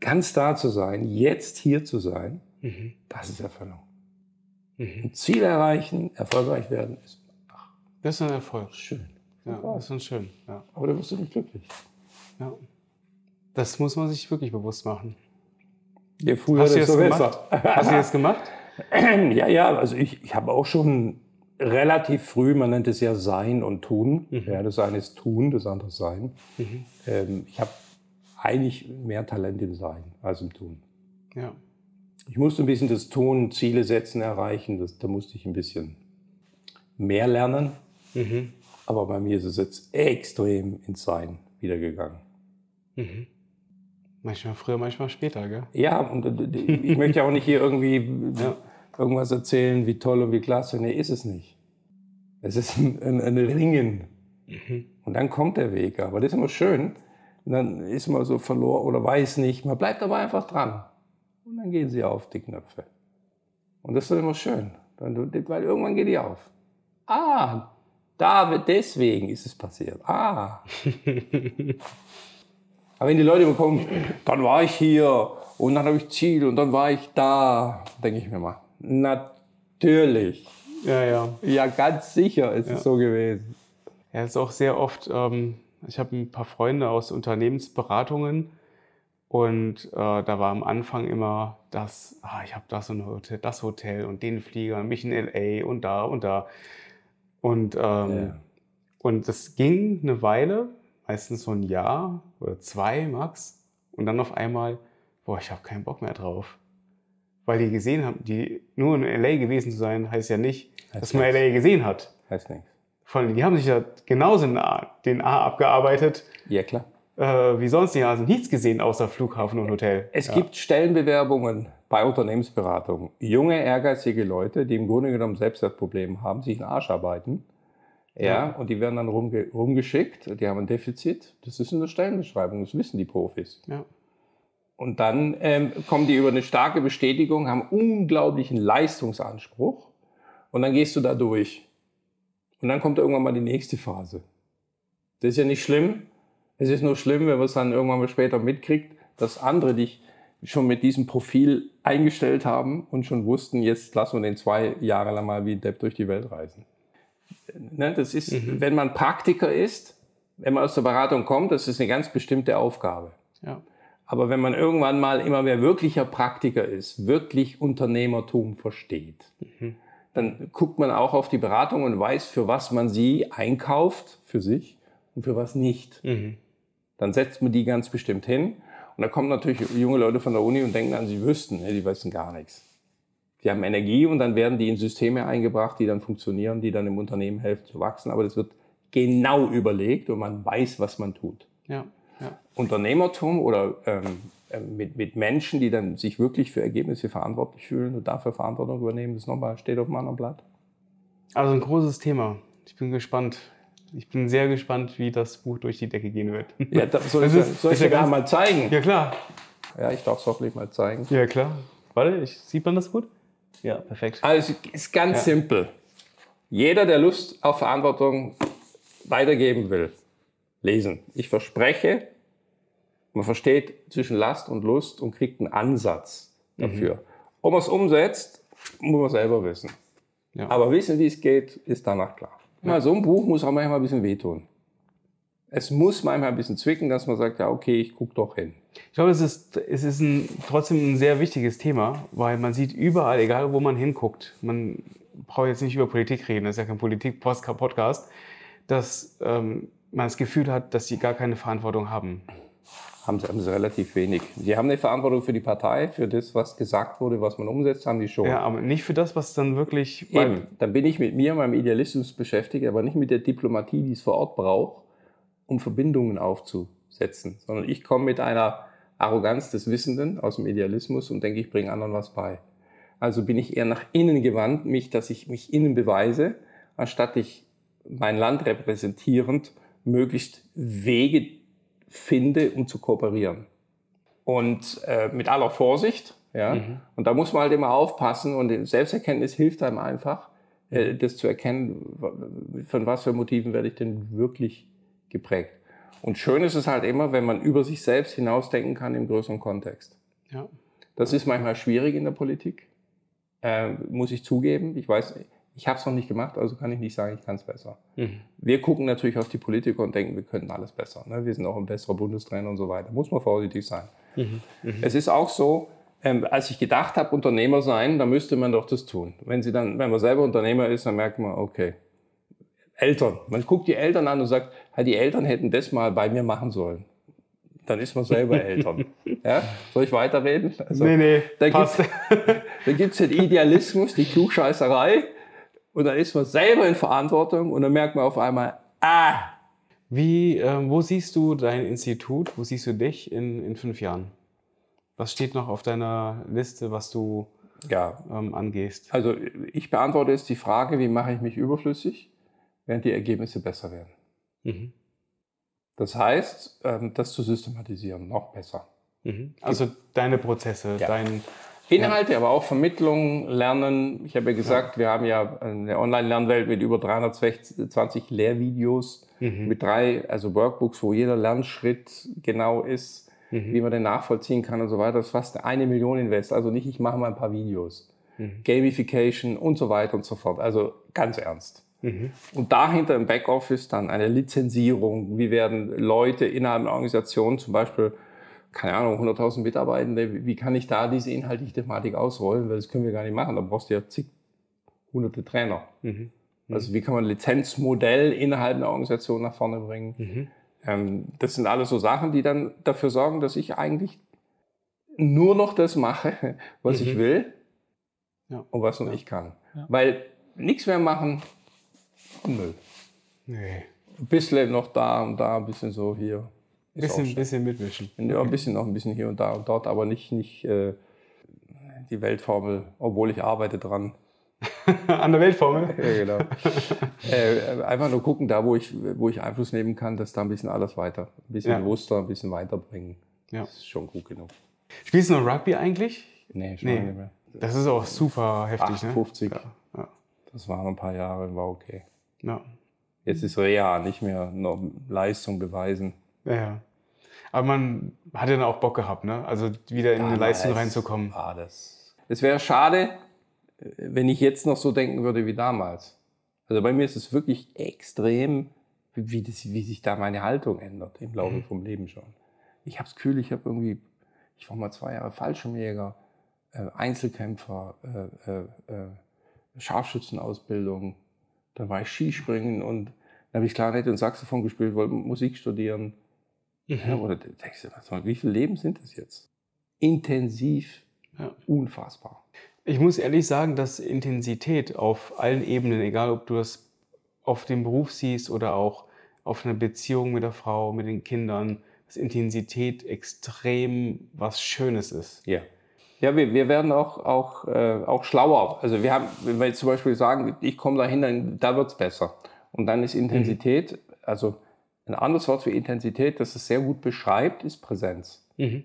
ganz da zu sein, jetzt hier zu sein, mhm. das ist Erfüllung. Mhm. Ein Ziel erreichen, erfolgreich werden, ist. Ach, das ist ein Erfolg. Schön. Ja, das ist schön. Ja. Aber da wirst du nicht glücklich. Ja. Das muss man sich wirklich bewusst machen. Ja, früher Hast so gemacht? Hast du das gemacht? [clears throat] ja, ja, also ich, ich habe auch schon relativ früh, man nennt es ja Sein und Tun. Mhm. Ja, das eine ist Tun, das andere ist Sein. Mhm. Ähm, ich habe eigentlich mehr Talent im Sein als im Tun. Ja. Ich musste ein bisschen das Tun, Ziele setzen, erreichen. Das, da musste ich ein bisschen mehr lernen. Mhm. Aber bei mir ist es jetzt extrem ins Sein wiedergegangen. Mhm. Manchmal früher, manchmal später, gell? Ja, und ich möchte auch nicht hier irgendwie ja irgendwas erzählen, wie toll und wie klasse. Nee, ist es nicht. Es ist ein, ein, ein Ringen. Mhm. Und dann kommt der Weg. Aber das ist immer schön. Und dann ist man so verloren oder weiß nicht. Man bleibt aber einfach dran. Und dann gehen sie auf, die Knöpfe. Und das ist immer schön. Weil irgendwann geht die auf. Ah, da, deswegen ist es passiert. Ah. [laughs] aber wenn die Leute bekommen, dann war ich hier und dann habe ich Ziel und dann war ich da, denke ich mir mal, Natürlich. Ja, ja. Ja, ganz sicher ist ja. es so gewesen. Ja, es ist auch sehr oft, ähm, ich habe ein paar Freunde aus Unternehmensberatungen und äh, da war am Anfang immer das, ah, ich habe das und Hotel, das Hotel und den Flieger, mich in LA und da und da. Und, ähm, ja. und das ging eine Weile, meistens so ein Jahr oder zwei max. Und dann auf einmal, boah, ich habe keinen Bock mehr drauf weil die gesehen haben, die nur in LA gewesen zu sein, heißt ja nicht, heißt dass man nichts. LA gesehen hat. Heißt nichts. Vor allem, die haben sich ja genauso den A abgearbeitet. Ja, klar. Äh, wie sonst, die haben nichts gesehen außer Flughafen und Hotel. Es ja. gibt Stellenbewerbungen bei Unternehmensberatungen. Junge, ehrgeizige Leute, die im Grunde genommen selbst das Problem haben, sich einen Arsch arbeiten. Ja, ja. und die werden dann rumge rumgeschickt, die haben ein Defizit. Das ist in der Stellenbeschreibung, das wissen die Profis. Ja. Und dann ähm, kommen die über eine starke Bestätigung, haben unglaublichen Leistungsanspruch. Und dann gehst du da durch. Und dann kommt irgendwann mal die nächste Phase. Das ist ja nicht schlimm. Es ist nur schlimm, wenn man es dann irgendwann mal später mitkriegt, dass andere dich schon mit diesem Profil eingestellt haben und schon wussten, jetzt lassen wir den zwei Jahre lang mal wie ein Depp durch die Welt reisen. Ne, das ist, mhm. wenn man Praktiker ist, wenn man aus der Beratung kommt, das ist eine ganz bestimmte Aufgabe. Ja. Aber wenn man irgendwann mal immer mehr wirklicher Praktiker ist, wirklich Unternehmertum versteht, mhm. dann guckt man auch auf die Beratung und weiß, für was man sie einkauft, für sich und für was nicht. Mhm. Dann setzt man die ganz bestimmt hin. Und da kommen natürlich junge Leute von der Uni und denken an, sie wüssten, nee, die wissen gar nichts. Die haben Energie und dann werden die in Systeme eingebracht, die dann funktionieren, die dann im Unternehmen helfen zu wachsen. Aber das wird genau überlegt und man weiß, was man tut. Ja. Ja. Unternehmertum oder ähm, äh, mit, mit Menschen, die dann sich wirklich für Ergebnisse verantwortlich fühlen und dafür Verantwortung übernehmen, das nochmal steht auf einem anderen Blatt. Also ein großes Thema. Ich bin gespannt. Ich bin sehr gespannt, wie das Buch durch die Decke gehen wird. Ja, das [laughs] soll, das ist, soll ich dir gar mal zeigen? Ja, klar. Ja, ich darf es hoffentlich mal zeigen. Ja, klar. Warte, ich, sieht man das gut? Ja, perfekt. Also, es ist ganz ja. simpel. Jeder, der Lust auf Verantwortung weitergeben will, lesen. Ich verspreche, man versteht zwischen Last und Lust und kriegt einen Ansatz dafür. Mhm. Ob man es umsetzt, muss man selber wissen. Ja. Aber wissen, wie es geht, ist danach klar. Ja. so ein Buch muss auch manchmal ein bisschen wehtun. Es muss manchmal ein bisschen zwicken, dass man sagt, ja, okay, ich gucke doch hin. Ich glaube, es ist, es ist ein, trotzdem ein sehr wichtiges Thema, weil man sieht überall, egal wo man hinguckt, man braucht jetzt nicht über Politik reden, das ist ja kein Politik-Podcast, dass ähm, man das Gefühl hat, dass sie gar keine Verantwortung haben haben sie, haben sie relativ wenig. Sie haben eine Verantwortung für die Partei, für das, was gesagt wurde, was man umsetzt, haben die schon. Ja, aber nicht für das, was dann wirklich. Eben, dann bin ich mit mir, meinem Idealismus beschäftigt, aber nicht mit der Diplomatie, die es vor Ort braucht, um Verbindungen aufzusetzen, sondern ich komme mit einer Arroganz des Wissenden aus dem Idealismus und denke, ich bringe anderen was bei. Also bin ich eher nach innen gewandt, mich, dass ich mich innen beweise, anstatt ich mein Land repräsentierend möglichst Wege finde, um zu kooperieren. Und äh, mit aller Vorsicht, ja. Mhm. Und da muss man halt immer aufpassen und Selbsterkenntnis hilft einem einfach, äh, mhm. das zu erkennen, von was für Motiven werde ich denn wirklich geprägt. Und schön ist es halt immer, wenn man über sich selbst hinausdenken kann im größeren Kontext. Ja. Das ist manchmal schwierig in der Politik, äh, muss ich zugeben. Ich weiß, ich habe es noch nicht gemacht, also kann ich nicht sagen, ich kann es besser. Mhm. Wir gucken natürlich auf die Politiker und denken, wir könnten alles besser. Ne? Wir sind auch ein besserer Bundestrainer und so weiter. Muss man vorsichtig sein. Mhm. Mhm. Es ist auch so, ähm, als ich gedacht habe, Unternehmer sein, da müsste man doch das tun. Wenn, sie dann, wenn man selber Unternehmer ist, dann merkt man, okay, Eltern. Man guckt die Eltern an und sagt, die Eltern hätten das mal bei mir machen sollen. Dann ist man selber [laughs] Eltern. Ja? Soll ich weiterreden? Also, nee, nee, da gibt es [laughs] den Idealismus, die Klugscheißerei und dann ist man selber in Verantwortung und dann merkt man auf einmal, ah! Wie, äh, wo siehst du dein Institut, wo siehst du dich in, in fünf Jahren? Was steht noch auf deiner Liste, was du ja. ähm, angehst? Also ich beantworte jetzt die Frage, wie mache ich mich überflüssig, während die Ergebnisse besser werden. Mhm. Das heißt, ähm, das zu systematisieren, noch besser. Mhm. Also deine Prozesse, ja. dein Inhalte, ja. aber auch Vermittlung, Lernen. Ich habe ja gesagt, ja. wir haben ja eine Online-Lernwelt mit über 320 Lehrvideos, mhm. mit drei, also Workbooks, wo jeder Lernschritt genau ist, mhm. wie man den nachvollziehen kann und so weiter. Das ist fast eine Million Invest. Also nicht, ich mache mal ein paar Videos. Mhm. Gamification und so weiter und so fort. Also ganz ernst. Mhm. Und dahinter im Backoffice dann eine Lizenzierung. Wie werden Leute innerhalb einer Organisation zum Beispiel keine Ahnung, 100.000 Mitarbeitende, wie kann ich da diese inhaltliche Thematik ausrollen? Weil das können wir gar nicht machen. Da brauchst du ja zig hunderte Trainer. Mhm. Mhm. Also wie kann man ein Lizenzmodell innerhalb einer Organisation nach vorne bringen? Mhm. Ähm, das sind alles so Sachen, die dann dafür sorgen, dass ich eigentlich nur noch das mache, [laughs] was ich mhm. will ja. und was nur ja. ich kann. Ja. Weil nichts mehr machen, Müll. Nee. Ein bisschen noch da und da, ein bisschen so hier. Ein bisschen, bisschen mitmischen. Ja, ein bisschen noch ein bisschen hier und da und dort, aber nicht, nicht äh, die Weltformel, obwohl ich arbeite dran. [laughs] An der Weltformel? ja, genau. [laughs] äh, einfach nur gucken, da wo ich, wo ich Einfluss nehmen kann, dass da ein bisschen alles weiter, ein bisschen ja. bewusster, ein bisschen weiterbringen. Ja. Das ist schon gut genug. Spielst du noch Rugby eigentlich? Nee, schon nee. nicht mehr. Das ist auch super heftig, 8, ne? 50. Ja. ja. Das waren ein paar Jahre, war okay. Ja. Jetzt ist Reha, nicht mehr Leistung beweisen. Ja. Aber man hat ja dann auch Bock gehabt, ne? Also wieder in eine Leistung reinzukommen. Ah, das. Es wäre schade, wenn ich jetzt noch so denken würde wie damals. Also bei mir ist es wirklich extrem, wie, das, wie sich da meine Haltung ändert im Laufe mhm. vom Leben schon. Ich habe das Gefühl, ich habe irgendwie, ich war mal zwei Jahre Fallschirmjäger, äh, Einzelkämpfer, äh, äh, äh Scharfschützenausbildung, dann war ich Skispringen und dann habe ich Klarinette und Saxophon gespielt, wollte Musik studieren. Mhm. Ja, oder denkst du, wie viele Leben sind das jetzt? Intensiv, ja. unfassbar. Ich muss ehrlich sagen, dass Intensität auf allen Ebenen, egal ob du das auf dem Beruf siehst oder auch auf einer Beziehung mit der Frau, mit den Kindern, dass Intensität extrem was Schönes ist. Ja. Ja, wir, wir werden auch, auch, äh, auch schlauer. Also wir haben, wenn wir jetzt zum Beispiel sagen, ich komme dahin, dann, da wird's besser. Und dann ist Intensität, mhm. also ein anderes Wort für Intensität, das es sehr gut beschreibt, ist Präsenz. Mhm.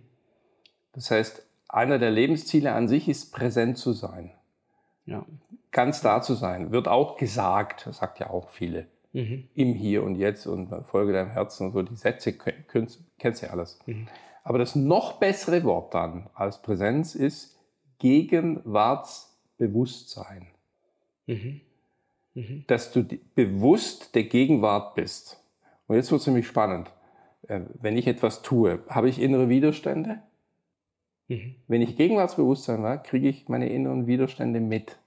Das heißt, einer der Lebensziele an sich ist präsent zu sein. Ja. Ganz da zu sein. Wird auch gesagt, das sagt ja auch viele. Mhm. Im Hier und Jetzt und Folge deinem Herzen und so. Die Sätze kennst, kennst du ja alles. Mhm. Aber das noch bessere Wort dann als Präsenz ist Gegenwartsbewusstsein. Bewusstsein. Mhm. Mhm. Dass du bewusst der Gegenwart bist. Und jetzt wird es nämlich spannend. Äh, wenn ich etwas tue, habe ich innere Widerstände? Mhm. Wenn ich Gegenwartsbewusstsein war, kriege ich meine inneren Widerstände mit.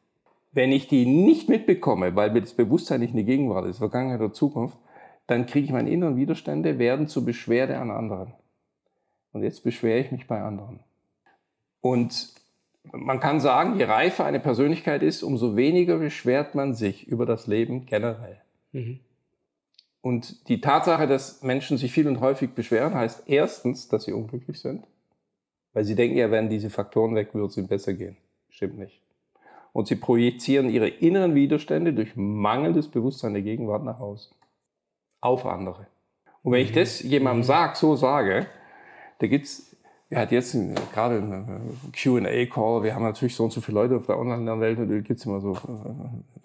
Wenn ich die nicht mitbekomme, weil mir das Bewusstsein nicht eine Gegenwart ist, Vergangenheit oder Zukunft, dann kriege ich meine inneren Widerstände, werden zur Beschwerde an anderen. Und jetzt beschwere ich mich bei anderen. Und man kann sagen, je reifer eine Persönlichkeit ist, umso weniger beschwert man sich über das Leben generell. Mhm. Und die Tatsache, dass Menschen sich viel und häufig beschweren, heißt erstens, dass sie unglücklich sind, weil sie denken, ja, wenn diese Faktoren weg, würde es ihnen besser gehen. Stimmt nicht. Und sie projizieren ihre inneren Widerstände durch mangelndes Bewusstsein der Gegenwart nach außen. Auf andere. Und wenn ich mhm. das jemandem mhm. sag, so sage, da gibt's wir hatten jetzt gerade einen Q&A-Call, wir haben natürlich so und so viele Leute auf der Online-Welt, da gibt es immer so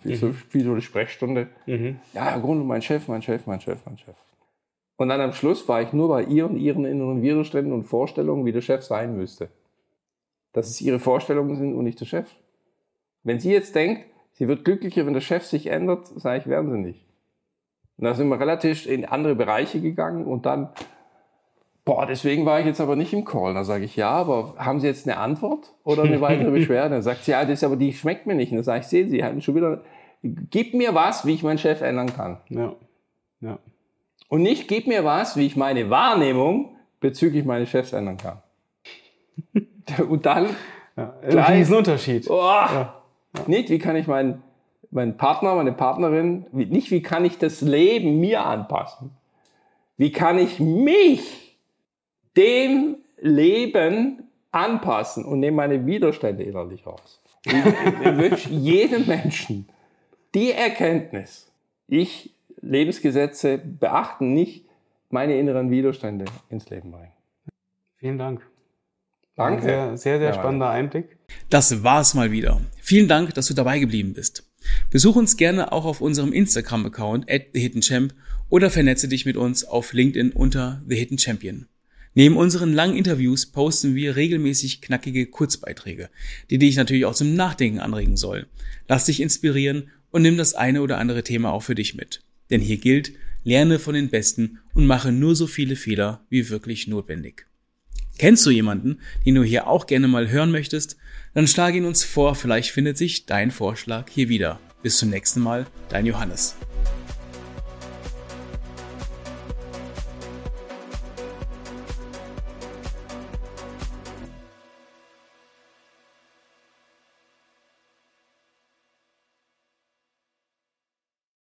äh, mhm. so eine Sprechstunde. Mhm. Ja, Herr Grund, mein Chef, mein Chef, mein Chef, mein Chef. Und dann am Schluss war ich nur bei ihr und ihren inneren Widerständen und Vorstellungen, wie der Chef sein müsste. Dass es ihre Vorstellungen sind und nicht der Chef. Wenn sie jetzt denkt, sie wird glücklicher, wenn der Chef sich ändert, sage ich, werden sie nicht. Und da sind wir relativ in andere Bereiche gegangen und dann Boah, deswegen war ich jetzt aber nicht im Call. Da sage ich, ja, aber haben Sie jetzt eine Antwort oder eine weitere [laughs] Beschwerde? Dann sagt sie, ja, das ist aber die schmeckt mir nicht. Und dann sage ich, sehen Sie, hatten schon wieder, gib mir was, wie ich meinen Chef ändern kann. Ja. ja. Und nicht gib mir was, wie ich meine Wahrnehmung bezüglich meines Chefs ändern kann. [laughs] Und dann ja, gleich, ein Unterschied. Oh, ja. Ja. Nicht, wie kann ich meinen, meinen Partner, meine Partnerin, nicht wie kann ich das Leben mir anpassen? Wie kann ich mich dem Leben anpassen und nehme meine Widerstände innerlich raus. Ich, ich wünsche jedem Menschen die Erkenntnis, ich Lebensgesetze beachten, nicht meine inneren Widerstände ins Leben bringen. Vielen Dank. Danke. Sehr, sehr, sehr spannender Einblick. Das war's mal wieder. Vielen Dank, dass du dabei geblieben bist. Besuch uns gerne auch auf unserem Instagram-Account at TheHiddenChamp oder vernetze dich mit uns auf LinkedIn unter The Hidden Champion. Neben unseren langen Interviews posten wir regelmäßig knackige Kurzbeiträge, die dich natürlich auch zum Nachdenken anregen sollen. Lass dich inspirieren und nimm das eine oder andere Thema auch für dich mit. Denn hier gilt, lerne von den Besten und mache nur so viele Fehler wie wirklich notwendig. Kennst du jemanden, den du hier auch gerne mal hören möchtest? Dann schlage ihn uns vor, vielleicht findet sich dein Vorschlag hier wieder. Bis zum nächsten Mal, dein Johannes.